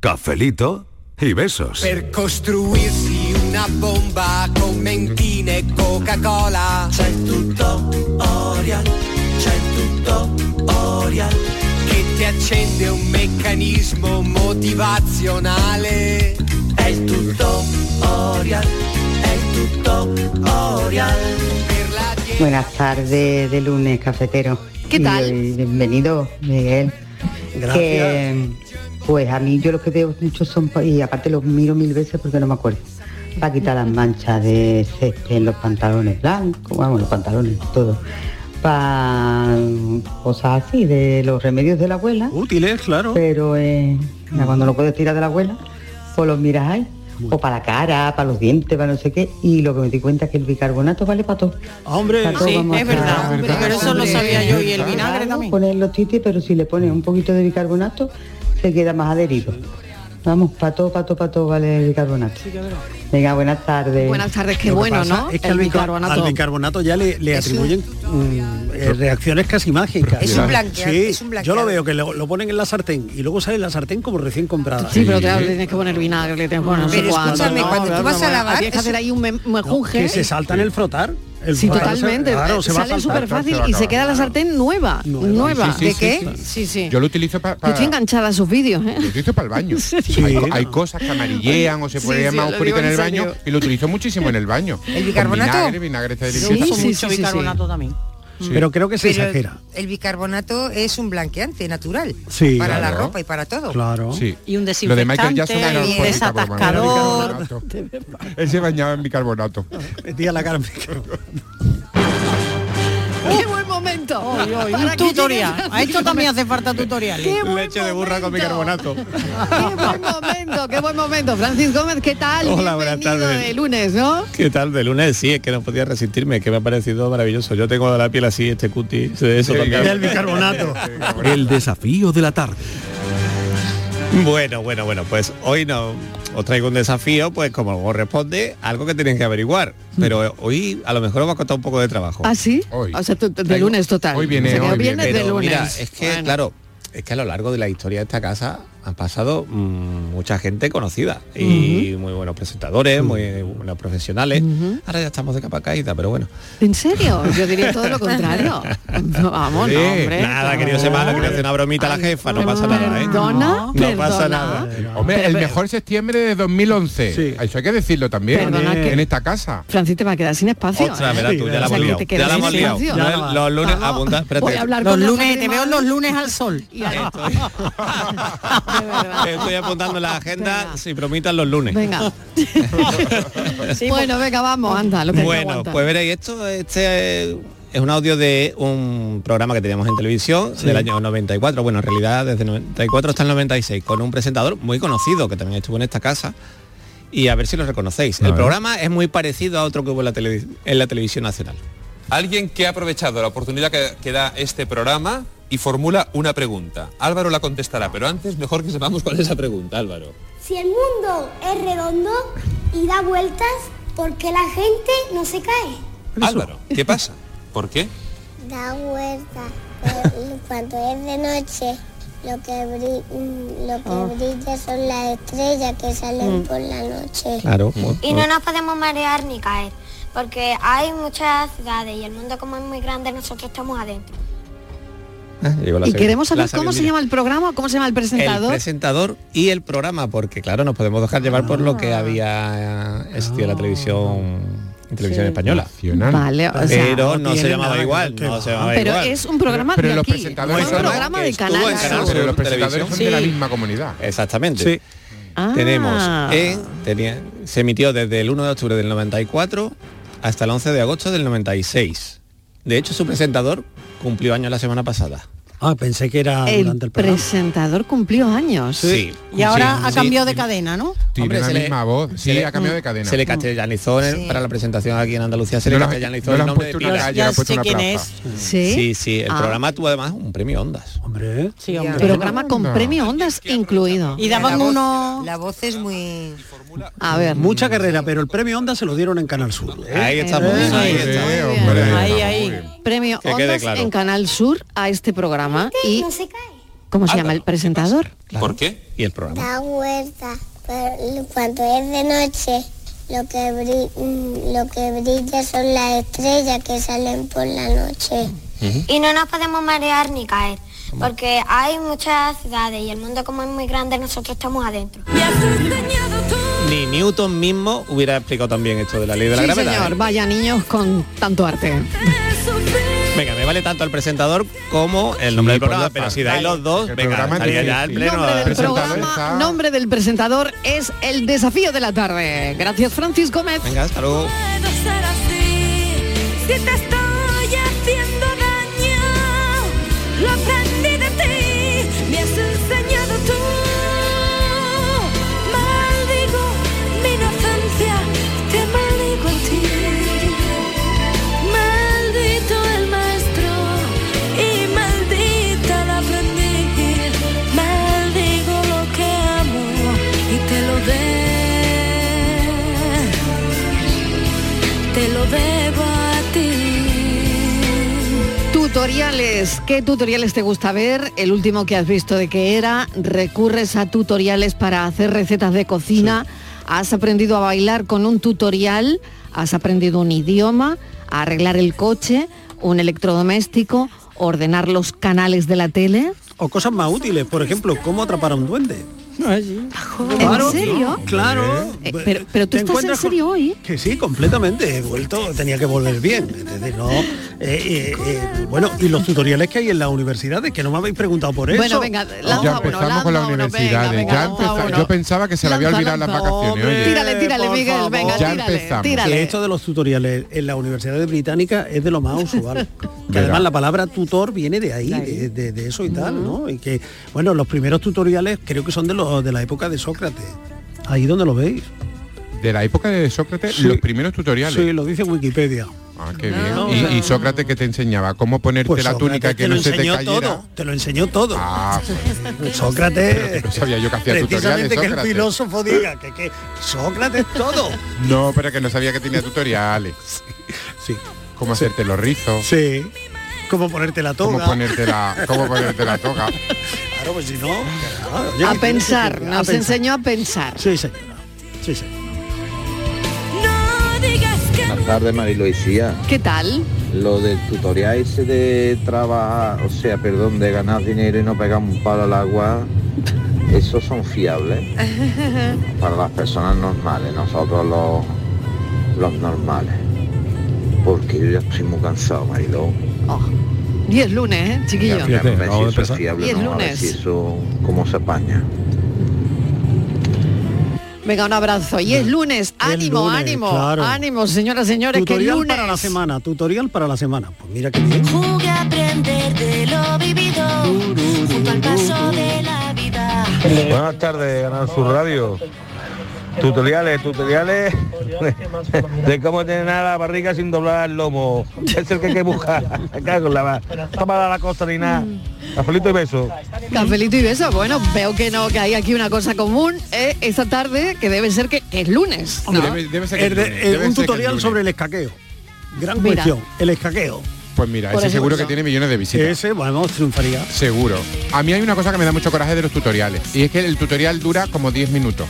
Cafelito y besos. Per costruirsi una bomba con mentine e Coca-Cola C'è il tutorial, c'è il tutorial Che ti accende un meccanismo motivazionale È il tutorial, è il Per la Buenas tardes de lunes, cafetero. ¿Qué Y, tal? eh, bienvenido, Miguel. Gracias. Que, pues a mí yo lo que veo mucho son, y aparte los miro mil veces porque no me acuerdo, para quitar las manchas de césped en los pantalones blancos, vamos, los pantalones, todo. Para cosas así, de los remedios de la abuela. Útiles, claro. Pero eh, ya cuando no puedes tirar de la abuela, pues los miras ahí. O para la cara, para los dientes, para no sé qué. Y lo que me di cuenta es que el bicarbonato vale para todo. Hombre, Para todo Sí, es a- verdad, hombre, pero eso lo sabía yo y el vinagre también. Poner los titis, pero si le pones un poquito de bicarbonato, se queda más adherido. Vamos, para todo, para todo, para todo vale el bicarbonato. Venga, buenas tardes. Buenas tardes, qué Lo que bueno, pasa ¿no? Es que El al, bica- bicarbonato. al bicarbonato ya le, atribuyen mm, eh, reacciones casi mágicas. Es un blanquear- Sí, es un yo lo veo que lo, lo ponen en la sartén y luego sale la sartén como recién comprada. Sí, pero claro, le tienes que poner vinagre, le tienes que poner no Pero escúchame, no, cuando tú vas no, a lavar, Tienes que hacer ahí un me- mejunje. que se saltan el frotar. El Sí, frotar totalmente. claro, se Sale súper fácil y se queda la sartén nueva. Nueva. Sí, sí, ¿De sí, qué? sí. Sí, sí. Yo lo utilizo para... Yo estoy enganchada a sus vídeos, ¿eh? Lo utilizo para el baño. hay, hay cosas que amarillean o se Sí, ponen sí, más oscurito en el en baño y lo utilizo muchísimo en el baño. ¿El Con bicarbonato? Vinagre, vinagre está Sí, delicioso. sí, mucho bicarbonato también. Pero creo que se Pero exagera. El bicarbonato es un blanqueante natural. Sí. Para la ropa y para todo. Claro. Sí. Y un Lo de Michael desinfectante, Jackson desatascador. Él se bañaba en bicarbonato. Metía la cara en bicarbonato. ¡Qué buen momento! Un Para que tutorial. A esto también hace falta tutorial. ¡Qué buen Leche de burra con bicarbonato. ¡Qué buen momento! ¡Qué buen momento! Francis Gómez, ¿qué tal? Hola, buenas tardes. de lunes, ¿no? ¿Qué tal de lunes? Sí, es que no podía resistirme, que me ha parecido maravilloso. Yo tengo la piel así, este cutis, eso. Del bicarbonato. El desafío de la tarde. Bueno, bueno, bueno, pues hoy no os traigo un desafío, pues como corresponde, algo que tenéis que averiguar. Pero hoy a lo mejor os va a costar un poco de trabajo. ¿Ah, sí? Hoy. O sea, tú- de lunes total. Hoy viene, O sea, hoy viene. de Pero lunes. mira, es que Bueno. claro, es que a lo largo de la historia de esta casa han pasado mm, mucha gente conocida y muy buenos presentadores, muy buenos profesionales. Ahora ya estamos de capa caída, pero bueno. ¿En serio? Yo diría todo lo contrario. No, Vamos, no, Sí, hombre. nada, querido semana, quería hacer una bromita a la jefa, no pasa nada, ¿eh? Perdona, No perdona. pasa nada. Hombre, el mejor septiembre de 2011. Eso hay que decirlo también Perdona que- en esta casa. Francis te va a quedar sin espacio. Otra, ¿eh? verás tú, ya la hemos que liado. Ya la hemos liado. Los- lunes, Vamos, apunta, espérate. Voy a hablar Los lunes, te veo los lunes al sol. Estoy apuntando en la agenda si promitan los lunes. Venga. bueno, venga, vamos, anda, lo que Bueno, pues veréis, esto este eh, es un audio de un programa que teníamos en televisión del año 94, bueno, en realidad desde el 94 hasta el 96, con un presentador muy conocido que también estuvo en esta casa. Y a ver si lo reconocéis. A el ver. programa es muy parecido a otro que hubo en la, televi- en la televisión nacional. Alguien que ha aprovechado la oportunidad que, que da este programa y formula una pregunta. Álvaro la contestará, pero antes mejor que sepamos cuál es la pregunta, Álvaro. Si el mundo es redondo y da vueltas, ¿por qué la gente no se cae? Álvaro, ¿qué pasa? ¿Por qué? Da vueltas. pero Cuando es de noche, lo que, bri- mm, lo que brilla son las estrellas que salen Mm. por la noche. Claro. Y no nos podemos marear ni caer, porque hay muchas ciudades y el mundo como es muy grande, nosotros estamos adentro. Y queremos saber cómo se llama el programa, cómo se llama el El presentador. presentador y el programa, porque claro, nos podemos dejar llevar por lo que había eh, existido en la televisión en televisión española. Vale, o sea, pero no no, se llamaba igual, que ver, no que se va. llamaba Pero igual. es un programa Pero de los aquí, presentadores es un son- programa de Canal en Canal Sur. Pero los presentadores son de la misma comunidad. Exactamente. Ah. Tenemos en, tenía, se emitió desde el 1 de octubre del 94 hasta el 11 de agosto del 96. De hecho, su presentador cumplió años la semana pasada. Ah, pensé que era El durante el programa. presentador cumplió años. Sí. Y ahora Sí, ha sí. cambiado de cadena, ¿no? Tiene Hombre, la se le- misma voz. Sí, le- ha cambiado de cadena. Se le castellanizó en- para la presentación aquí en Andalucía, se No le castellanizó no el nombre de Pilar. calle, han puesto una plaza. ¿Sí? Sí, sí, el Ah. programa tuvo además un premio Ondas. Hombre. Sí, hombre. Programa con premio Ondas incluido. Y daban uno... La voz es muy... A ver. Mucha carrera, pero el premio Onda se lo dieron en Canal Sur. ¿eh? Ahí estamos, Eh, ahí sí. Ahí, ahí. Premio Que quede Ondas claro. en Canal Sur a este programa. ¿Y No se cae. cómo se llama el presentador? ¿Por qué? Y el programa. Da vueltas. pero Cuando es de noche, lo que, bri- mm, lo que brilla son las estrellas que salen por la noche. Y no nos podemos marear ni caer, porque hay muchas ciudades y el mundo como es muy grande, nosotros estamos adentro. Ni Newton mismo hubiera explicado también esto de la ley de la sí, gravedad. señor. ¿eh? Vaya niños con tanto arte. Venga, me vale tanto el presentador como el nombre del pues programa, pero si dais los dos, El venga, programa estaría ya el sí. pleno. Nombre del presentador programa, está- nombre del presentador es el desafío de la tarde. Gracias, Francis Gómez. Venga, hasta luego. Tutoriales, ¿qué tutoriales te gusta ver? El último que has visto de qué era, recurres a tutoriales para hacer recetas de cocina, has aprendido a bailar con un tutorial, has aprendido un idioma, a arreglar el coche, un electrodoméstico, ordenar los canales de la tele. O cosas más útiles, por ejemplo, cómo atrapar a un duende. ¿En serio? Claro. Eh, pero, pero tú Te estás en con- serio hoy. Que sí, completamente. He vuelto, tenía que volver bien. ¿entendés? No, eh, eh, eh, bueno, y los tutoriales que hay en las universidades, que no me habéis preguntado por eso. Bueno, venga, lanza ya uno, empezamos lanza con las uno, venga, universidades. venga, ya lanza empeza- uno. yo pensaba que se le había Lanza, olvidado las vacaciones. oye. Tírale, tírale, por Miguel, favor. venga, Ya tírale, empezamos. tírale. Que esto de los tutoriales en las universidades británicas es de lo más usual. que además la palabra tutor viene de ahí, de, de- de eso y tal, ¿no? Y que, bueno, los primeros tutoriales creo que son de los de la época de Sócrates. Ahí donde lo veis. De la época de Sócrates, Sí. los primeros tutoriales. Sí, lo dice Wikipedia. Ah, qué bien. No, y, Sócrates que te enseñaba cómo ponerte Pues la túnica Sócrates que no se te cayera. todo, te lo enseñó todo. Ah, Sócrates. Pero que no sabía yo que hacía tutoriales, Precisamente que el Sócrates. filósofo diga que, que Sócrates todo. no, pero que no sabía que tenía tutoriales. Sí. Cómo hacerte los rizos. Sí. Cómo ponerte la toga. Cómo ponerte la, cómo ponerte la toga. Claro, pues si no. claro, A pensar, a nos pensar. enseñó a pensar. Sí, señora. Sí, señora. Buenas tardes. ¿Qué tal? Lo del tutorial ese de trabajar, o sea, perdón, de ganar dinero y no pegar un palo al agua, esos son fiables para las personas normales, nosotros los, los normales. Porque yo ya estoy muy cansado, Mariló. Y es lunes, ¿eh, chiquillo? Ya, a ver si eso es fiable, Y es ¿no? A ver lunes. si eso, cómo se apaña. Venga, un abrazo. Y es lunes. Es Ánimo, lunes, ánimo, claro. ánimo, señoras, señores, que es Tutorial lunes. para la semana, tutorial para la semana. Pues mira qué bien. Jugué a aprender de lo vivido junto al paso de la vida. Buenas tardes, Canal Sur Radio. Tutoriales, tutoriales de cómo tener la barriga sin doblar el lomo. Es el que hay que buscar. Cago en la mar. Toma la costa ni nada. Cafelito y beso. Cafelito y beso. Bueno, veo que no, que hay aquí una cosa común eh, esta tarde, que debe ser que es lunes. ¿no? Es de- eh, un tutorial sobre el escaqueo. Gran Mira. cuestión, el escaqueo. Pues mira, Por ese seguro que tiene millones de visitas. Ese, bueno, triunfaría. Seguro. A mí hay una cosa que me da mucho coraje de los tutoriales. Y es que el tutorial dura como 10 minutos.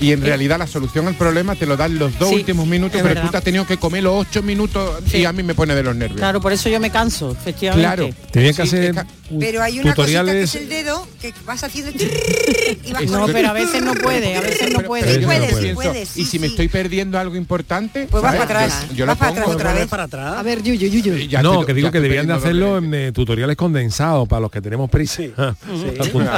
Y en realidad la solución al problema te lo dan los dos Sí, últimos minutos, pero verdad. tú te has tenido que comer los ocho minutos y a mí me pone de los nervios. Claro, por eso yo me canso, efectivamente. Claro. Tenía que hacer Pero hay una cosita que tutoriales. es el dedo que vas haciendo y vas No, pero a veces no puede, a veces no puede. Puedes, sí puedes, sí, y si me sí. estoy perdiendo algo importante, Pues vas para atrás, Yo, yo vas lo para pongo atrás otra vez. para atrás. A ver, Yuyu, Yuyu. Ya no, estoy- que digo que deberían de hacerlo en eh, tutoriales condensados para los que tenemos prisa.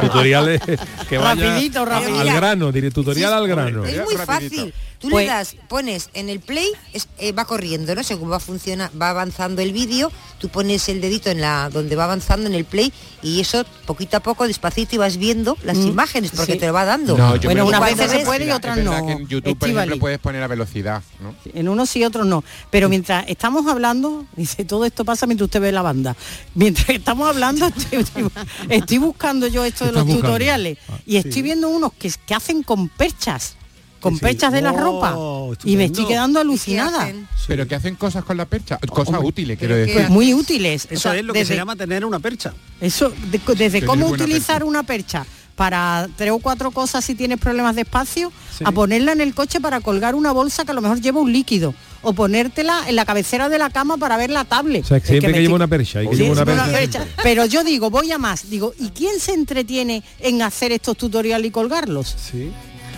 Tutoriales que vayan Rapidito, a- rapidito. al grano, diré tutorial al grano. Es muy fácil. Tú Pues- le das, pones en el play, es- eh, va corriendo, ¿no? Según va funciona, va avanzando el vídeo, tú pones el dedito en la donde va avanzando en el play y eso poquito a poco, despacito y vas viendo las Mm, imágenes porque sí. te lo va dando. No, yo Bueno, unas veces se puede y otras no. que en YouTube, por ejemplo, puedes poner a velocidad, ¿no? En unos sí, otros no. Pero mientras estamos hablando, dice, todo esto pasa mientras usted ve la banda. Mientras estamos hablando, estoy, buscando yo esto de los buscando. tutoriales y estoy viendo unos que, que hacen con perchas, con Sí. perchas de la Oh, ropa. Y me estoy quedando alucinada. Pero que hacen cosas con la percha, cosas útiles, quiero decir. que- Pues muy útiles. O Eso sea, es lo que se llama tener una percha. Eso, de- desde Tener cómo utilizar percha. una percha para tres o cuatro cosas si tienes problemas de espacio, a ponerla en el coche para colgar una bolsa que a lo mejor lleva un líquido, o ponértela en la cabecera de la cama para ver la tablet. O sea, Es siempre que, lleva una percha, que Sí, una percha. Pero yo digo, voy a más, digo, ¿y quién se entretiene en hacer estos tutoriales y colgarlos? Sí.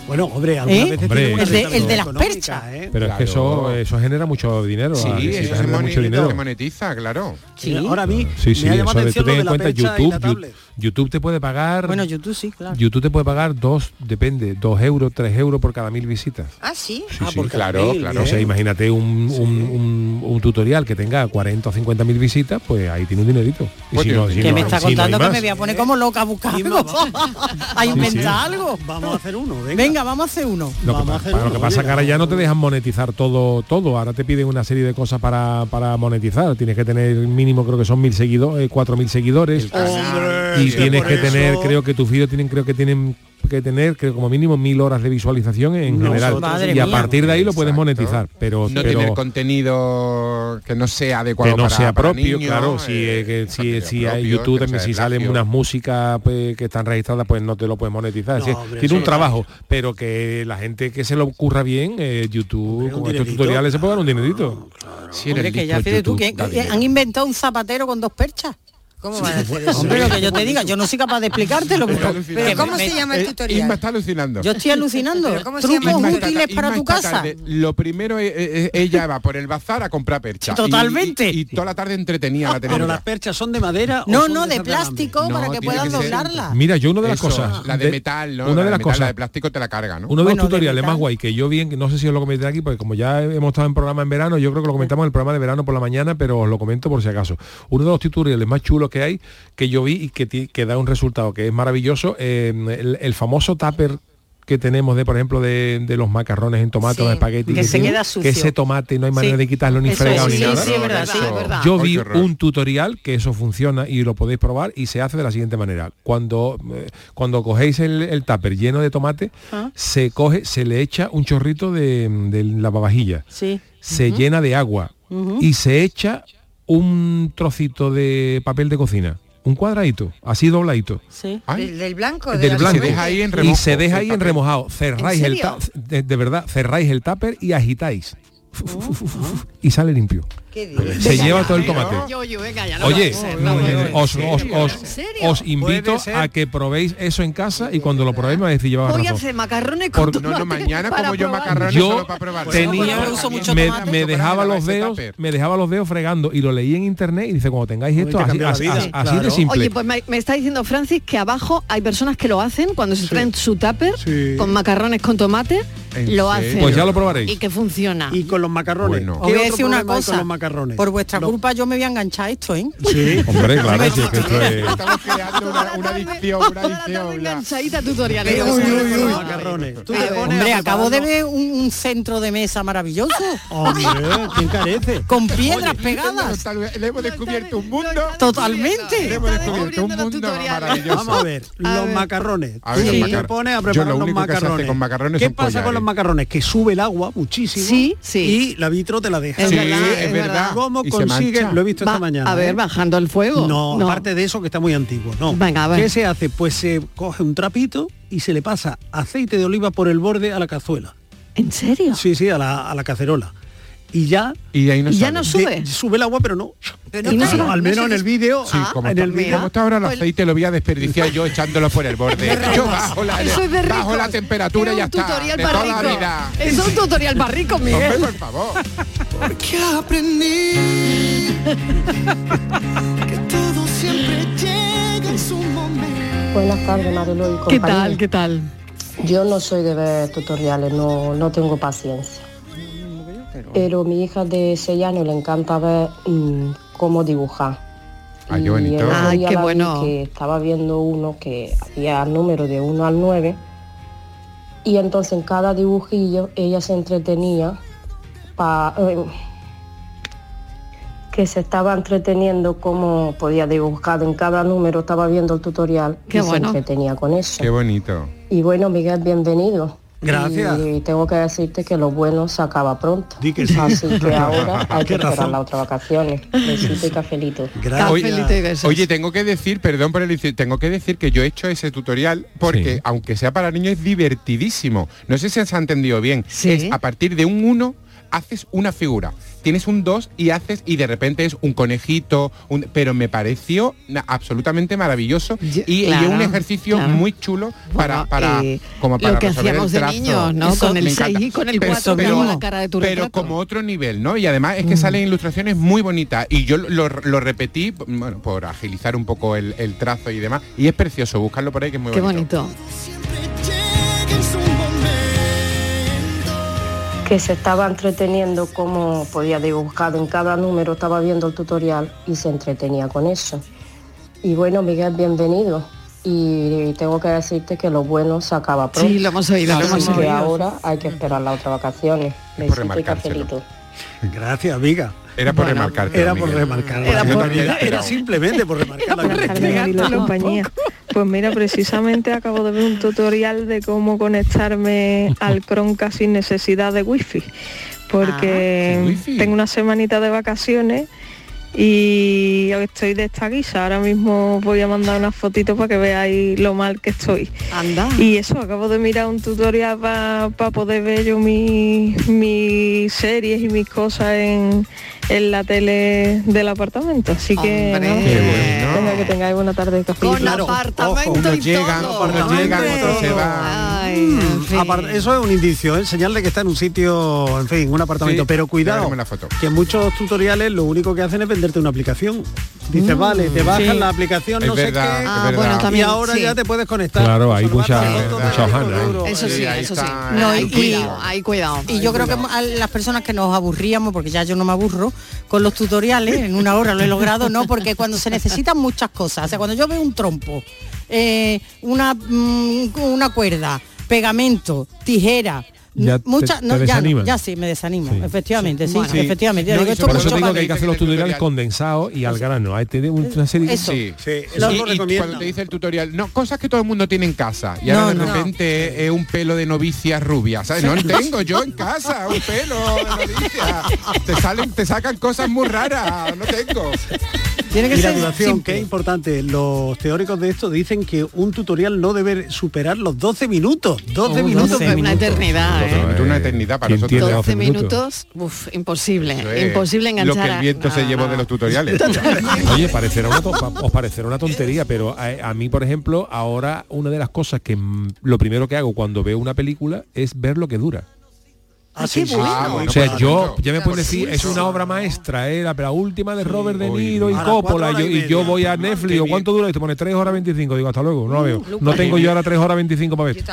Bueno, hombre, algunas ¿Eh? veces Hombre. tiene una El de- rentabilidad el de las perchas. ¿eh? Pero es que eso, eso genera mucho dinero. Sí, eso se genera mucho monetiza, dinero. se monetiza, claro. Sí. Ahora a mí Sí, sí, me ha llamado eso de, tú atención lo de en la cuenta percha y YouTube, la Yu- tablet. YouTube te puede pagar, Bueno, YouTube sí, claro. YouTube te puede pagar dos, depende, dos euros, tres euros por cada mil visitas. Ah, sí. Sí, Ah, sí. claro, mil, claro. O sea, imagínate un, un- un- un tutorial que tenga 40 o 50 mil visitas, pues ahí tiene un dinerito. Y Pues si tiene no, un si que no- me está si no hay contando que me voy a poner como loca vamos- a inventar sí. algo. Vamos a hacer uno, venga. Venga, vamos a hacer uno. Lo que, Vamos a pa- hacer para lo uno, que pasa oye, que ahora ya no te dejan monetizar todo, todo. Ahora te piden una serie de cosas para, para monetizar. Tienes que tener mínimo, creo que son mil seguidores, cuatro mil seguidores. Hombre, y tienes que tener, creo que tus vídeos tienen, creo que tienen que tener que como mínimo mil horas de visualización en general. Y a partir de ahí lo puedes Exacto. monetizar, pero, no pero tener contenido que no sea adecuado que no para- sea para propio, niños, claro, si, eh, que, si, si hay YouTube, sea si salen unas músicas pues, que están registradas, pues no te lo puedes monetizar. No, hombre, tiene un trabajo, pero que la gente que se lo ocurra bien, eh, YouTube, con estos dinerito. tutoriales se puede dar un dinerito. Hombre, que ya fíjate tú que que han inventado un zapatero con dos perchas. ¿Cómo van a hacer eso? Hombre, lo que yo te diga, yo no soy capaz de explicártelo. Pero, ¿Pero cómo me- se llama el Eh, tutorial? Isma está alucinando. Yo estoy alucinando. ¿Pero cómo se llama Trucos el útiles Isma para tu casa. tarde, lo primero eh, eh, ella va por el bazar a comprar percha. Totalmente. Y, y- y toda la tarde entretenida la Pero tenemos. las perchas son de madera. o No, son no, de plástico para que puedas que ser- doblarla. Mira, yo una de las Eso, cosas... La de, metal, ¿no? Una la de las cosas... La de plástico te la carga, ¿no? Uno de los tutoriales más guay que yo vi, que no sé si os lo comenté aquí, porque como ya hemos estado en programa en verano, yo creo que lo comentamos en el programa de verano por la mañana, pero os lo comento por si acaso. Uno de los tutoriales más chulos que hay, que yo vi y que, que da un resultado que es maravilloso, eh, el, el famoso tupper que tenemos de por ejemplo de, de los macarrones en tomate o Sí, de espagueti que se tiene- queda que sucio. ese tomate no hay manera Sí. de quitarlo ni Eso fregado ni sí, nada sí, es verdad, sí, es verdad. yo vi un tutorial que eso funciona y lo podéis probar y se hace de la siguiente manera cuando eh, cuando cogéis el, el tupper lleno de tomate Ah. se coge se le echa un chorrito de, de lavavajilla Sí. se llena de agua y se echa un trocito de papel de cocina un cuadradito así dobladito. Sí. ¿Del, del blanco? de del la blanco. Se deja ahí en y se deja ahí en remojado. Cerráis ¿En el de, de verdad cerráis el tupper y agitáis. Fu, y sale limpio ¿Qué dices? se lleva todo el tomate Yo, yo, venga, ya no Oye, ser, no ser. os, os- os- ¿En serio? os invito a que probéis eso en casa y cuando lo probéis me vais a decir llevaba Voy a hacer macarrones con Por- No, no, tomate mañana para como yo probar. macarrones Yo solo para probar. tenía, me, tomate. me dejaba los dedos, me dejaba los dedos fregando y lo leí en internet y dice cuando tengáis esto así, así- de simple. Oye, pues me, me está diciendo Francis que abajo hay personas que lo hacen cuando se traen su tupper Sí. con macarrones con tomate, ¿En lo serio? hacen. pues ya lo probaréis. Y que funciona. Y con los macarrones. Bueno. ¿Qué Os voy a otro decir una cosa. Macarrones. Por vuestra Lo- culpa yo me voy a enganchar a esto, ¿eh? Sí. Hombre, claro, es que esto es- Estamos creando una, una adicción, una adicción. enganchadita. ¿Qué Uy, uy, uy. los macarrones? Hombre, acabo de ver un, un centro de mesa maravilloso. Hombre, ¿quién carece? Con piedras Oye, pegadas. Le hemos descubierto un mundo. Totalmente. Le hemos descubierto un mundo maravilloso. Vamos a ver, A los ver. macarrones. A ver, Tú los macar- pones a Yo preparar lo los macarrones. con macarrones ¿Qué pasa con los macarrones? Que sube el agua muchísimo. Sí, sí. Y la vitro te la deja. Es Sí, verdad, es verdad. Verdad. ¿Cómo consiguen? Lo he visto Va- esta mañana. a ver, ¿eh? bajando el fuego. No, aparte de eso que está muy antiguo, no. Venga, a ver. ¿Qué se hace? Pues se coge un trapito y se le pasa aceite de oliva por el borde a la cazuela. ¿En serio? Sí, sí, a la, a la cacerola. Y ya... Y ahí no ¿Y ya no sube? de- sube el agua, pero no. Pero Y no claro, va- al no menos en el vídeo. Sí, como, en está, el vídeo. como está ahora el Pues- aceite lo voy a desperdiciar yo echándolo por el borde. Yo bajo la, Eso es de bajo la temperatura y ya está. tutorial De toda la vida. Es un tutorial para Hombre, Miguel. por favor. Porque aprendí que todo siempre llega en su momento. Buenas tardes, Marilo y ¿Qué compañía. tal? ¿Qué tal? Yo no soy de ver tutoriales, no, no tengo paciencia. Pero mi hija de 6 años le encanta ver mm, cómo dibujar. Ay, Y bonito. día qué vi bueno. que estaba viendo uno que había número de 1 al 9 y entonces en cada dibujillo ella se entretenía pa- eh, que se estaba entreteniendo cómo podía dibujar en cada número, estaba viendo el tutorial Qué y bueno. se entretenía con eso. Qué bonito. Y bueno, Miguel, bienvenido. Gracias. Y tengo que decirte que lo bueno se acaba pronto. Di que sí. Así que ahora hay que esperar las otras vacaciones. Besito y cafelito. Gracias. Cafelito y besos. Oye, tengo que decir, perdón por el tengo que decir que yo he hecho ese tutorial porque Sí. aunque sea para niños es divertidísimo. No sé si se ha entendido bien. Sí. Es a partir de un 1 haces una figura. Tienes un 2 y haces y de repente es un conejito, un- pero me pareció absolutamente maravilloso Yo- y, y claro, un ejercicio claro. muy chulo para Bueno, para eh, como para lo que hacíamos de niños, ¿no? Eso Con el me encanta. 6 y con el Pero- 4 pero- pegaba la cara de tu pero retrato. como otro nivel, ¿no? Y además es que salen ilustraciones muy bonitas y yo lo, lo repetí, bueno, por agilizar un poco el, el trazo y demás. Y es precioso, buscarlo por ahí que es muy Qué bonito. bonito. Que se estaba entreteniendo cómo podía dibujar en cada número, estaba viendo el tutorial y se entretenía con eso. Y bueno, Miguel, bienvenido. Y tengo que decirte que lo bueno se acaba pronto. Sí, lo hemos oído, lo Así hemos que oído. ahora hay que esperar las otras vacaciones. por Besito y cafelito. Gracias, amiga. Era por remarcar. Era por remarcar. Era, por, era, simplemente por remarcar la, compañía. Pues mira, precisamente acabo de ver un tutorial de cómo conectarme al Cronca sin necesidad de wifi. Porque ah, tengo una semanita de vacaciones y estoy de esta guisa. Ahora mismo voy a mandar unas fotitos para que veáis lo mal que estoy. Anda. Y eso, acabo de mirar un tutorial para pa poder ver yo mis mi series y mis cosas en, en la tele del apartamento. Así que no, bueno. que tengáis una tarde de Con claro, apartamento ojo, unos y llegan, todo. Unos llegan, otros se van. Ay, mm. en fin. Eso es un indicio, ¿eh? señal de que está en un sitio, en fin, un apartamento. Sí, pero cuidado, la foto. que en muchos tutoriales lo único que hacen es venderte una aplicación. Dices, mm, vale, te bajan sí. la aplicación, es no verdad, sé qué. Ah, bueno, también, y ahora sí. ya te puedes conectar. Claro, hay muchas Eso sí, eso sí. No, hay, cuidado, hay cuidado. Y yo creo que a las personas que nos aburríamos, porque ya yo no me aburro, con los tutoriales, en una hora lo he logrado, no, porque cuando se necesitan muchas cosas, o sea, cuando yo veo un trompo, eh, una, mm, una cuerda, pegamento, tijera, ya muchas no, te ya, ya, sí me desanimo efectivamente sí, sí. efectivamente no, por eso digo que hacer los tutoriales condensados y al grano hay te una serie eso. sí, y, lo cuando te dice el tutorial no cosas que todo el mundo tiene en casa y de repente es un pelo de novicia rubia sabes no tengo yo en casa un pelo de novicia te salen te sacan cosas muy raras no tengo. Tiene que y ser la duración, simple. que es importante. Los teóricos de esto dicen que un tutorial no debe superar los 12 minutos. 12 minutos. 12. Una eternidad. ¿eh? Una eternidad para nosotros. 12, minutos, uf, imposible. Es imposible enganchar. Lo que el viento se llevó de los tutoriales. Oye, parecerá una os parecerá una tontería, pero a, mí, por ejemplo, ahora una de las cosas que lo primero que hago cuando veo una película es ver lo que dura. Ah, sí, ah, o sea, yo ya me puedo pues decir, es una obra maestra, eh, la, la, última de Robert De Niro y Coppola, y, yo voy a ah, Netflix, digo, ¿cuánto dura? Y te pone 3 horas 25, digo, hasta luego, no lo veo. Mm, no tengo yo ahora 3 horas 25 para ver.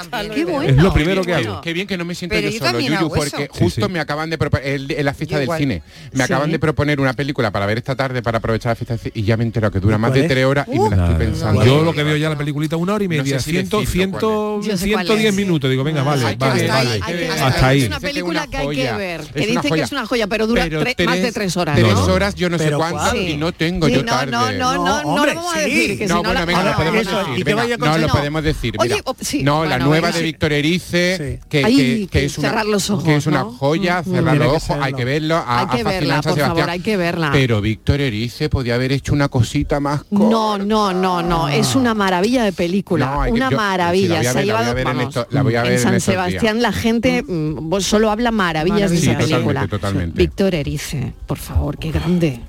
Es lo primero que hago. Qué bien que no me siento yo, solo, Yuyu, porque justo me acaban de proponer, en la fiesta del cine, me acaban de proponer una película para ver esta tarde, para aprovechar la fiesta del cine, y ya me entero que dura más de 3 horas y me la estoy pensando. Yo lo que veo ya la peliculita una hora y media, 110 minutos, digo, venga, vale, vale, Hasta ahí película que hay que ver, que dicen que es una joya, pero dura pero tres, tres, más de tres horas. Tres ¿no? horas, yo no sé cuántas sí. y no tengo sí, yo no, tarde. No, no, no, no, hombre, lo vamos a decir. Que no, bueno, venga, lo podemos decir. Venga, no, lo podemos decir. Oye, mira. O, no, bueno, la nueva de Víctor Erice, que, es una, cerrar los ojos, que es una joya, mm. cerrar los ojos, hay que verlo. Hay que verla, por favor, hay que verla. Pero Víctor Erice podía haber hecho una cosita más corta. No, no, no, no, es una maravilla de película, una maravilla. Se ha llevado, la voy a ver en San Sebastián la gente solo habla habla maravillas de esa película. Totalmente, totalmente. Víctor Erice, por favor, qué grande.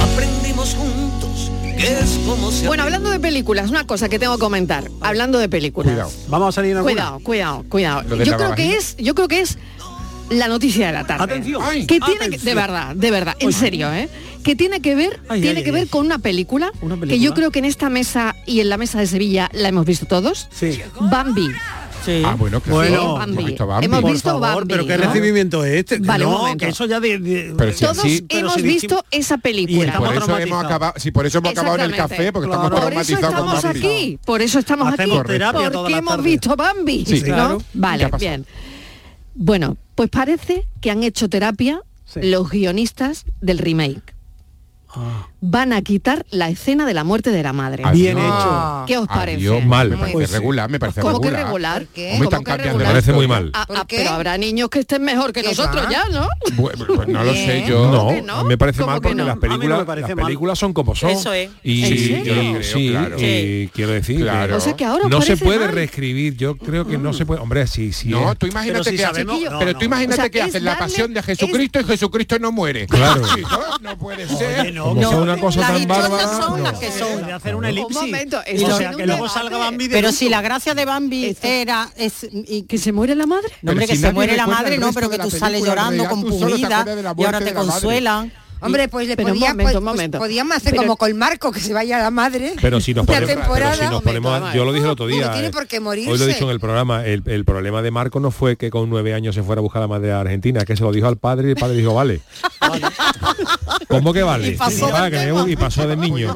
Aprendimos juntos es como Bueno, hablando de películas, una cosa que tengo que comentar. Hablando de películas. Vamos a salir Cuidado, cuidado, cuidado. Yo creo que es, yo creo que es la noticia de la tarde. Tiene. Que, de verdad, de verdad, en serio, ¿eh? Que tiene que ver, tiene que ver con una película, una película, que yo creo que en esta mesa y en la mesa de Sevilla la hemos visto todos. Sí. Bambi. Ah, bueno, que bueno, sí. Bambi. Visto Bambi. Hemos visto Bambi. Favor, pero qué recibimiento es este. Vale, que eso ya de, todos hemos visto esa película. Y por eso hemos acabado, si por eso hemos acabado en el café porque estamos aquí, por eso estamos aquí, porque hemos visto Bambi, Vale, bien. Bueno, pues parece que han hecho terapia los guionistas del remake. Ah van a quitar la escena de la muerte de la madre. Bien hecho. Ah. ¿Qué os parece? Yo mal, me parece pues regular, me parece ¿Cómo que regular? Qué? Me parece muy mal. Ah, pero habrá niños que estén mejor que nosotros ya, ¿no? Pues, no lo sé yo. No, me parece mal porque las películas, las películas son como son. Eso es. Y, sí, quiero decir claro. no se puede reescribir. Yo creo que no se puede. Hombre, sí, sí. No, tú imagínate que pero tú imagínate que haces la pasión de Jesucristo y Jesucristo no muere. Claro. No puede ser una cosa las tan bárbara. son las que son. De hacer una elipsis. Un momento, o sea, que luego salga Bambi de Pero si la gracia de Bambi Esto. era es, y que se muere la madre. No, hombre, si que se muere la madre, no, pero que tú sales llorando, compungida y ahora te consuelan. Hombre, pues le podía, pues, pues, podíamos hacer como con Marco, que se vaya la madre. Pero si nos ponemos, yo lo dije el otro día. No tiene eh, por qué morirse. Hoy lo he dicho en el programa, el, problema de Marco no fue que con nueve años se fuera a buscar a la madre a Argentina, que se lo dijo al padre y el padre dijo, vale. ¿Cómo que vale? Y pasó, de niño.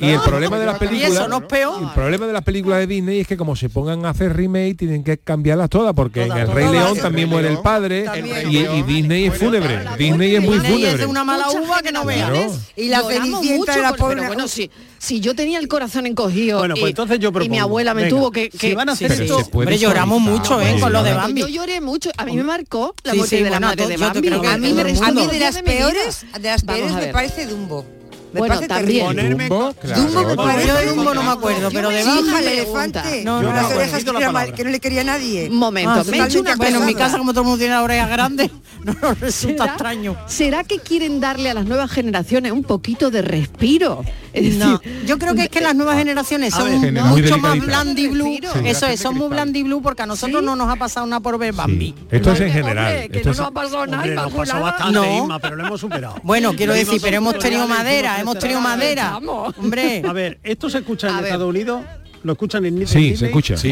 Y el problema de las películas. El problema de las películas de Disney es que como se pongan a hacer remake, tienen que cambiarlas todas, porque en el Rey León también muere el padre y, Disney es fúnebre. Disney es muy fúnebre la uva que no veas. Y la cenicienta de la pobre. Pero bueno, si, si yo tenía el corazón encogido bueno, pues entonces yo propongo, y mi abuela me tuvo que, que si a hacer sí, esto, hombre, pues lloramos mucho ¿eh? con lo de Bambi. Yo lloré mucho, a mí me marcó la muerte de la madre de Bambi. A mí de las peores, de las peores me parece Dumbo. Me bueno, también. Ponerme Dumbo, claro. Dumbo me pareció Dumbo, Dumbo no me acuerdo, pero de baja el elefante. No, no, las orejas que, que no le quería a nadie. Momento, ah, me he hecho una en mi casa como todo el mundo tiene las orejas grandes, no nos resulta ¿Será, extraño. ¿Será que quieren darle a las nuevas generaciones un poquito de respiro? Es no, decir, yo creo que es que las nuevas eh, generaciones son ver, mucho más blandiblue. Sí, Eso es, son muy blandiblue porque a nosotros ¿Sí? no nos ha pasado nada por ver Bambi. Sí. Esto es en general. Hombre, que esto no nos ha pasado nada. Hombre, nos pasó bastante, Isma, pero lo hemos superado. Bueno, quiero decir, pero hemos tenido madera, hemos tenido madera. Hombre. A ver, ¿esto se escucha en Estados Unidos? ¿Lo escuchan en Disney? Sí, se escucha. Si,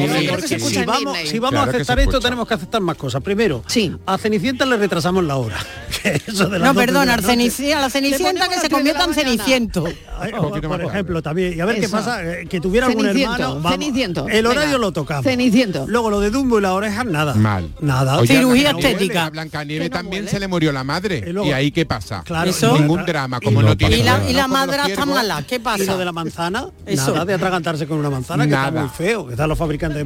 vamos, si vamos, a aceptar esto, tenemos que aceptar más cosas. Primero, sí. a Cenicienta le retrasamos la hora. No, perdón, a la Cenicienta que se convierta en Ceniciento. Oh, por ejemplo, también. Y a ver qué pasa, eh, que tuviera algún hermano. Ceniciento. El horario lo tocamos. Ceniciento. Luego lo de Dumbo y la oreja, nada. Mal. Nada. Cirugía estética. A también se le murió la madre. ¿Y ahí qué pasa? Claro. Ningún drama, como no tiene. Y la madre está mala, ¿qué pasa? de la manzana? Nada de atragantarse con una manzana.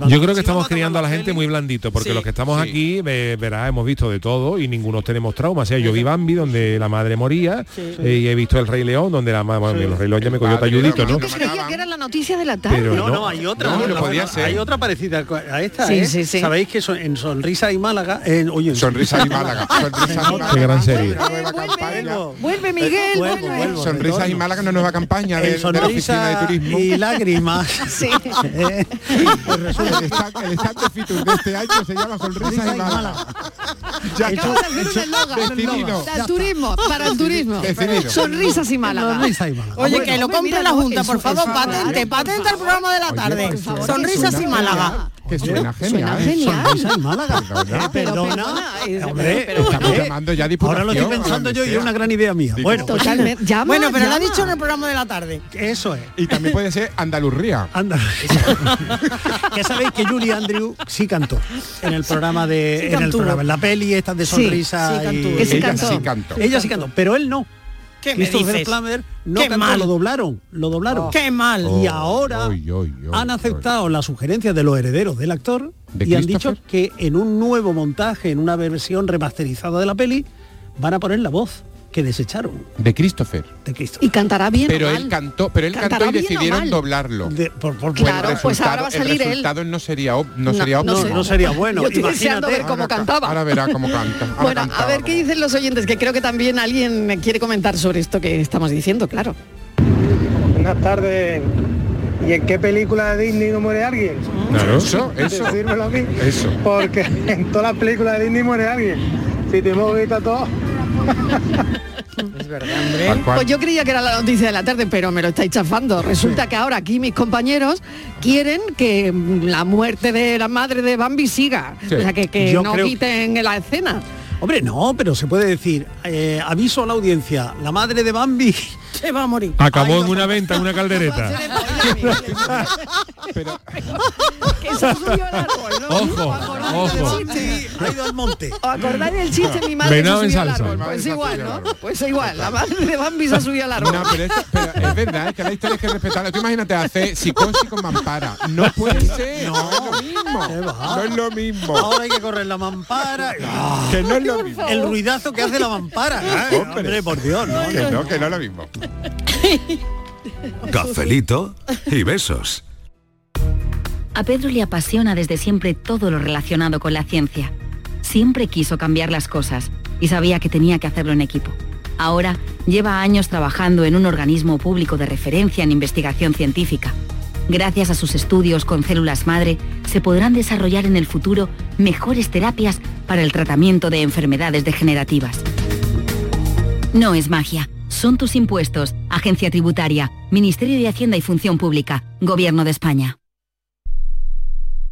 Yo creo que estamos criando a la gente muy blandito, porque los que estamos aquí, verás, hemos visto de todo y ninguno tenemos trauma. O sea, yo vi Bambi, donde la madre moría, eh, y he visto El Rey León, donde la madre, bueno, el Rey León ya me cogió talludito, ¿no? Que era la noticia de la tarde. No, no, hay otra. No, podía ser. Hay otra parecida a esta, sí, ¿eh? sí, sí. Sabéis que son, en Sonrisa y Málaga... Sonrisa y Málaga. Sonrisa y Málaga. Qué gran serie. Vuelve, Miguel, vuelve. Sonrisas y Málaga, una nueva campaña de, de oficina de turismo. Y lágrimas. El stand, Fitur de este año se llama Sonrisa y Mala. El turismo, para el turismo. Sonrisas y Málaga. Sonrisa y Málaga. Oye, que lo compre la Junta, por favor, patente, patente el programa de la tarde. Sonrisas y Málaga. Que suena genial. Suena genial. Sonrisa en Málaga. ¿Eh, perdona. Eh, Hombre, estamos llamando ya Ahora lo estoy pensando yo y es una gran idea mía. Bueno. Pues, llama, bueno, pero llama. lo ha dicho en el programa de la tarde. Eso es. Y también puede ser Andalurría. ya sabéis que Julie Andrew sí cantó en el programa de sí, en el programa, en la peli estas de sonrisa. Sí, sí cantó. Y... Ella, cantó. Ella sí cantó, pero él no. Christopher dices? Plummer no lo doblaron, lo doblaron. Qué mal. Y ahora han aceptado las sugerencias de los herederos del actor y han dicho que en un nuevo montaje, en una versión remasterizada de la peli, van a poner la voz que desecharon. De Christopher. De Christopher. Y cantará bien. Pero él cantó, pero él cantó y decidieron doblarlo. Por, por, claro, pues, el resultado no sería no, no sería no, sería bueno. Yo estoy Imagínate. ver cómo cantaba. Ahora verá cómo canta. Bueno, a ver qué dicen los oyentes, que creo que también alguien quiere comentar sobre esto que estamos diciendo, claro. Buenas tardes. ¿Y en qué película de Disney no muere alguien? Claro, eso, eso. Decírmelo a mí. Eso. Porque en todas las películas de Disney muere alguien. Si te hemos visto todo es verdad, hombre. Pues yo creía que era la noticia de la tarde, pero me lo estáis chafando. Resulta que ahora aquí mis compañeros quieren que mm, la muerte de la madre de Bambi siga. O sea, que, que no creo... quiten la escena. Hombre, no, pero se puede decir, eh, aviso a la audiencia, la madre de Bambi se va a morir. Acabó en una venta, en una caldereta. Pero... que se subió al árbol, ¿no? Ojo, ojo. ha ido al monte. ¿O acordáis el chiste? Mi madre Venado se subió al árbol. Pues igual, ¿no? Pues igual, la madre de Bambi se subió al árbol. No, pero es, verdad, es que la historia hay que respetarla. Tú imagínate, hace psicosis con mampara. No puede ser, no, es lo mismo. No es lo mismo. Ahora hay que correr la mampara. Que no es lo mismo. El ruidazo que hace la mampara. ¿eh? Hombre. Por Dios, ¿no? Que no, que no es lo mismo. Cafelito y besos. A Pedro le apasiona desde siempre todo lo relacionado con la ciencia. Siempre quiso cambiar las cosas y sabía que tenía que hacerlo en equipo. Ahora lleva años trabajando en un organismo público de referencia en investigación científica. Gracias a sus estudios con células madre, se podrán desarrollar en el futuro mejores terapias para el tratamiento de enfermedades degenerativas. No es magia, son tus impuestos, Agencia Tributaria, Ministerio de Hacienda y Función Pública, Gobierno de España.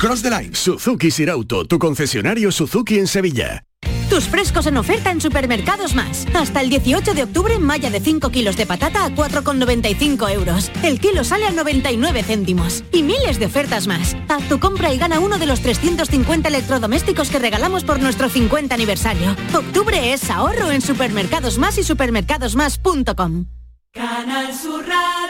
Cross the Line. Suzuki Sirauto, tu concesionario Suzuki en Sevilla. Tus frescos en oferta en Supermercados Más. Hasta el 18 de octubre, malla de 5 kilos de patata a 4,95 euros. El kilo sale a 99 céntimos. Y miles de ofertas más. Haz tu compra y gana uno de los 350 electrodomésticos que regalamos por nuestro 50 aniversario. Octubre es ahorro en Supermercados Más y supermercadosmás.com. Canal Sur Radio.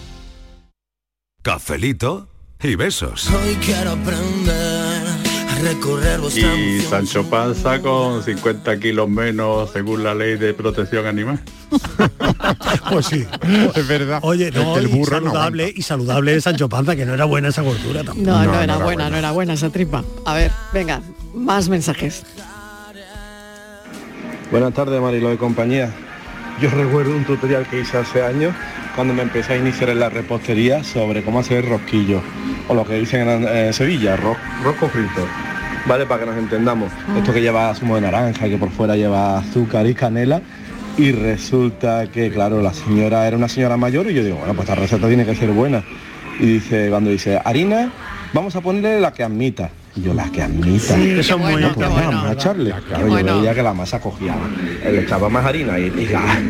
Cafelito y besos. Hoy quiero aprender a recorrer vuestra Y Sancho Panza con 50 kilos menos según la ley de protección animal. Pues sí, es verdad. Oye, no, el y burro no saludable, y saludable de Sancho Panza, que no era buena esa gordura tampoco. No, no, era buena, no era buena esa tripa. A ver, venga, más mensajes. Buenas tardes, Marilo y compañía. Yo recuerdo un tutorial que hice hace años cuando me empecé a iniciar en la repostería sobre cómo hacer rosquillo, o lo que dicen en eh, Sevilla, ro- rosco frito. ¿Vale? Para que nos entendamos. Esto que lleva zumo de naranja y que por fuera lleva azúcar y canela. Y resulta que, claro, la señora era una señora mayor y yo digo, bueno, pues esta receta tiene que ser buena. Y dice, cuando dice, harina, vamos a ponerle la que admita. Yo, la que admita. Sí, qué bueno, pues bueno. vamos a echarle. Claro, yo bueno. veía que la masa cogía, le echaba más harina y, y la,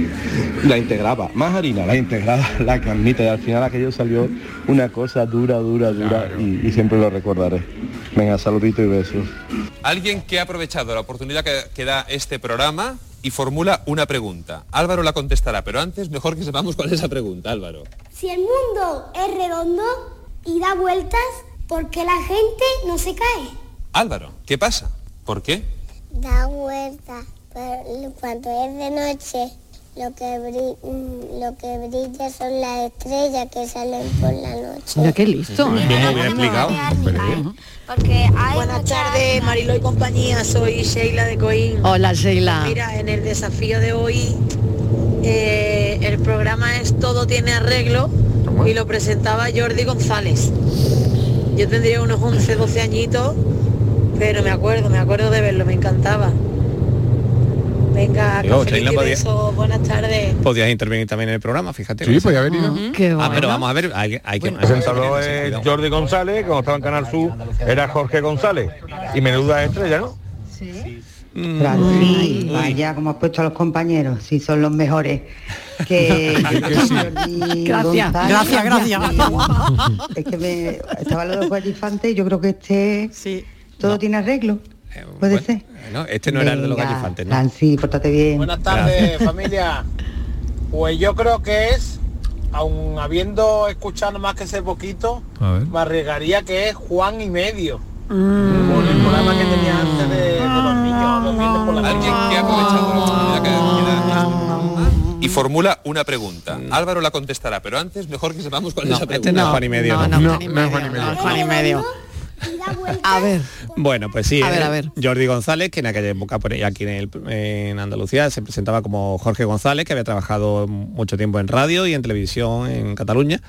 la integraba. Más harina, la integraba, la que admite. Y al final aquello salió una cosa dura, dura, dura y, y siempre lo recordaré. Venga, saludito y besos. Alguien que ha aprovechado la oportunidad que, que da este programa y formula una pregunta. Álvaro la contestará, pero antes mejor que sepamos cuál es esa pregunta, Álvaro. Si el mundo es redondo y da vueltas, ¿por qué la gente no se cae? Álvaro, ¿qué pasa? ¿Por qué? Da vueltas, pero cuando es de noche, lo que, mm, lo que brilla son las estrellas que salen por la noche. Mira qué listo. Muy bien explicado. Porque hay Buenas tardes, Mariló y compañía. Soy Sheila de Coín. Hola, Sheila. Mira, en el desafío de hoy, eh, el programa es Todo tiene arreglo y lo presentaba Jordi González. Yo tendría unos 11, 12 añitos, pero me acuerdo, me acuerdo de verlo, me encantaba. Venga, Digo, Sheila y podía- buenas tardes. Podías intervenir también en el programa, fíjate. Sí, podía haber ido. Qué Ah, bueno. pero vamos a ver, hay, hay que... El presentador es Jordi González, cuando estaba en Canal Sur era Jorge González. Y menuda estrella, ¿no? Francis, vaya, como has puesto a los compañeros, si son los mejores. Que, Gracias, González, gracias, gracias. y- Es que me, estaba lo de Juan Infante, yo creo que este todo tiene arreglo. Puede ser. No, este no era el de los Venga, gallifantes, ¿no? Francis, pórtate bien. Buenas tardes, familia. Pues yo creo que es, aun habiendo escuchado más que ese poquito, A ver. me arriesgaría que es Juan y medio. Por el programa que tenía antes de, de los niños durmiendo por la Alguien que ha aprovechado la oportunidad que, que este y formula una pregunta. Álvaro la contestará, pero antes mejor que sepamos cuál es pregunta. este no es Juan y medio, No, no. no, No, Juan y no medio, Juan y medio. no, Juan y medio. A ver, Bueno, pues sí, A ver, eh, a ver. Jordi González, que en aquella época por ahí aquí en, el- en Andalucía se presentaba como Jorge González, que había trabajado mucho tiempo en radio y en televisión en Cataluña.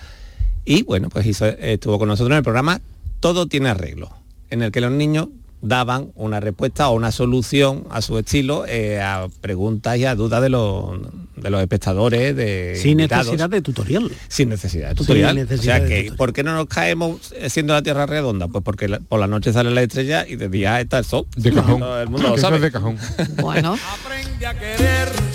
Y bueno, pues hizo- estuvo con nosotros en el programa Todo tiene arreglo, en el que los niños daban una respuesta o una solución a su estilo eh, a preguntas y a dudas de los, de los espectadores, de Sin invitados. necesidad de tutorial. Sin necesidad de Sin tutorial. necesidad o sea de que, tutorial. ¿por qué no nos caemos siendo la Tierra redonda? Pues porque la- por la noche sale la estrella y de día está el sol. De cajón. Todo el mundo lo Eso sabe. es de cajón. bueno. Como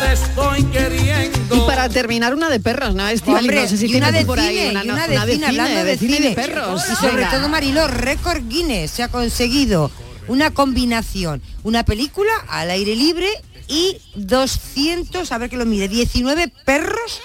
te estoy queriendo. Y para terminar, una de perros, ¿no? Estivali, Hombre, no sé si y una de por ahí cine, una, y no- una de cine, hablando de cine y cine. de perros. Y sobre Venga. todo, Mariló, récord Guinness se ha conseguido una combinación, una película al aire libre y 200, a ver que lo mide, 19 perros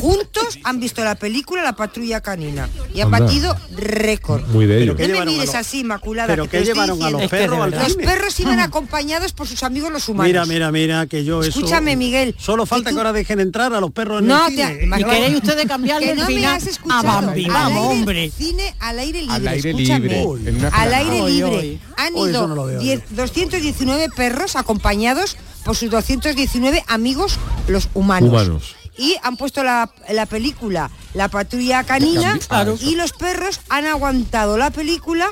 juntos han visto la película La Patrulla Canina y han Anda. batido récord. Muy de ello. No me mires así, Inmaculada. ¿Pero que llevaron a los perros al Los perros iban acompañados por sus amigos los humanos. Mira, mira, mira, que yo eso... Escúchame, Miguel. Solo falta que ahora dejen entrar a los perros en No, el te- cine. Imagínate. ¿Y queréis ustedes cambiarle Que el no me has a escuchado. Bambi? Al Vamos, aire- hombre. Cine al aire libre. Al aire escúchame. libre, Al aire libre. Han ido no lo veo 10 219 perros acompañados por sus 219 amigos, los humanos. Humanos. Y han puesto la, la película La Patrulla Canina Claro. y los perros han aguantado la película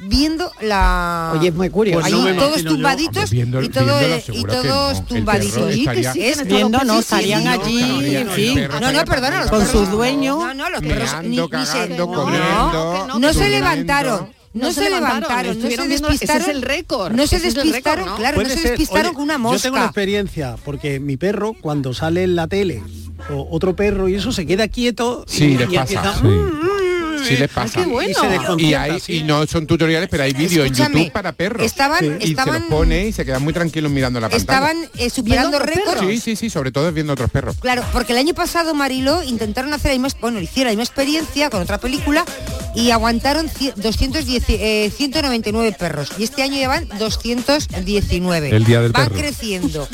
viendo la Oye, es muy curioso. Pues no todos yo. tumbaditos viendo- y, todo, y todos no. Tumbaditos Sí, que sí, Es- Viendo, no, estarían sí, allí, no, en no, fin. No, no, perdona, los Con perros- sus dueños. No, no, los perros Meando, ni, ni se, no, no se levantaron. No, se levantaron, no se viendo- ese es despistaron. el récord, No se despistaron, récord, ¿no? claro, no se despistaron con una Yo tengo una mosca. experiencia, porque mi perro, cuando sale en la tele, o otro perro y eso, se queda quieto Sí, y, les y pasa. empieza, Sí. "Mm, Sí les pasa. qué bueno. Y se Y, desconcierta, hay, sí. y no son tutoriales, pero hay vídeos en YouTube para perros. estaban- y se los pone y se quedan muy tranquilos mirando la pantalla. Estaban eh, superando récords. Sí, sí, sí, sobre todo viendo otros perros. Claro, porque el año pasado Marilo intentaron hacer la misma, bueno, hicieron la misma experiencia con otra película y aguantaron cie- 210, eh, 199 perros y este año llevan 219. El Día del Van Perro. creciendo.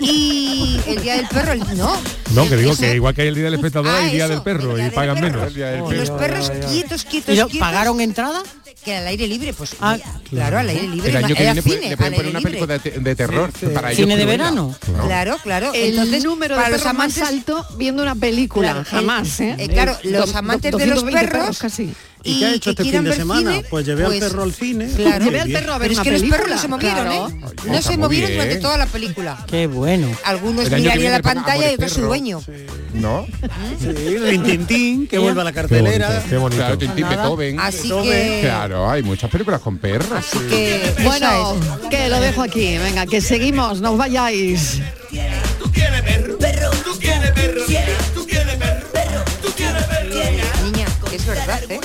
Y el día del perro, el- no. No, que digo Eso- que igual que hay el día del espectador Ah, hay el día eso, del perro día y del pagan perro. menos. Los perros quietos, quietos, ¿Y lo- quietos. pagaron entrada? Que al aire libre, pues Ah, claro, al aire libre. El año que viene puede- cine, le pueden al poner aire una libre. película de, te- de terror para ellos. ¿Cine de verano? Claro, claro. El Entonces, número de para los perros más amantes alto viendo una película, Claro, el- jamás, ¿eh? eh, claro, los amantes do- de los 220 perros casi. ¿Y qué ha hecho este fin de semana? cine, Pues llevé pues, al perro al cine. Claro. Llevé al perro a ver Pero es que los perros no se movieron, Claro. ¿eh? Ay, No se movieron bien. durante toda la película. Qué bueno. Algunos mirarían la pantalla y otros su Perro. dueño. ¿No? Sí, Rintintín, que vuelva a la cartelera. qué bonito. Claro, Tintín. Beethoven. Así que... Claro, hay muchas películas con perros. Así que... Bueno, que lo dejo aquí. Venga, que seguimos, no os vayáis. Niña, que es verdad, ¿eh?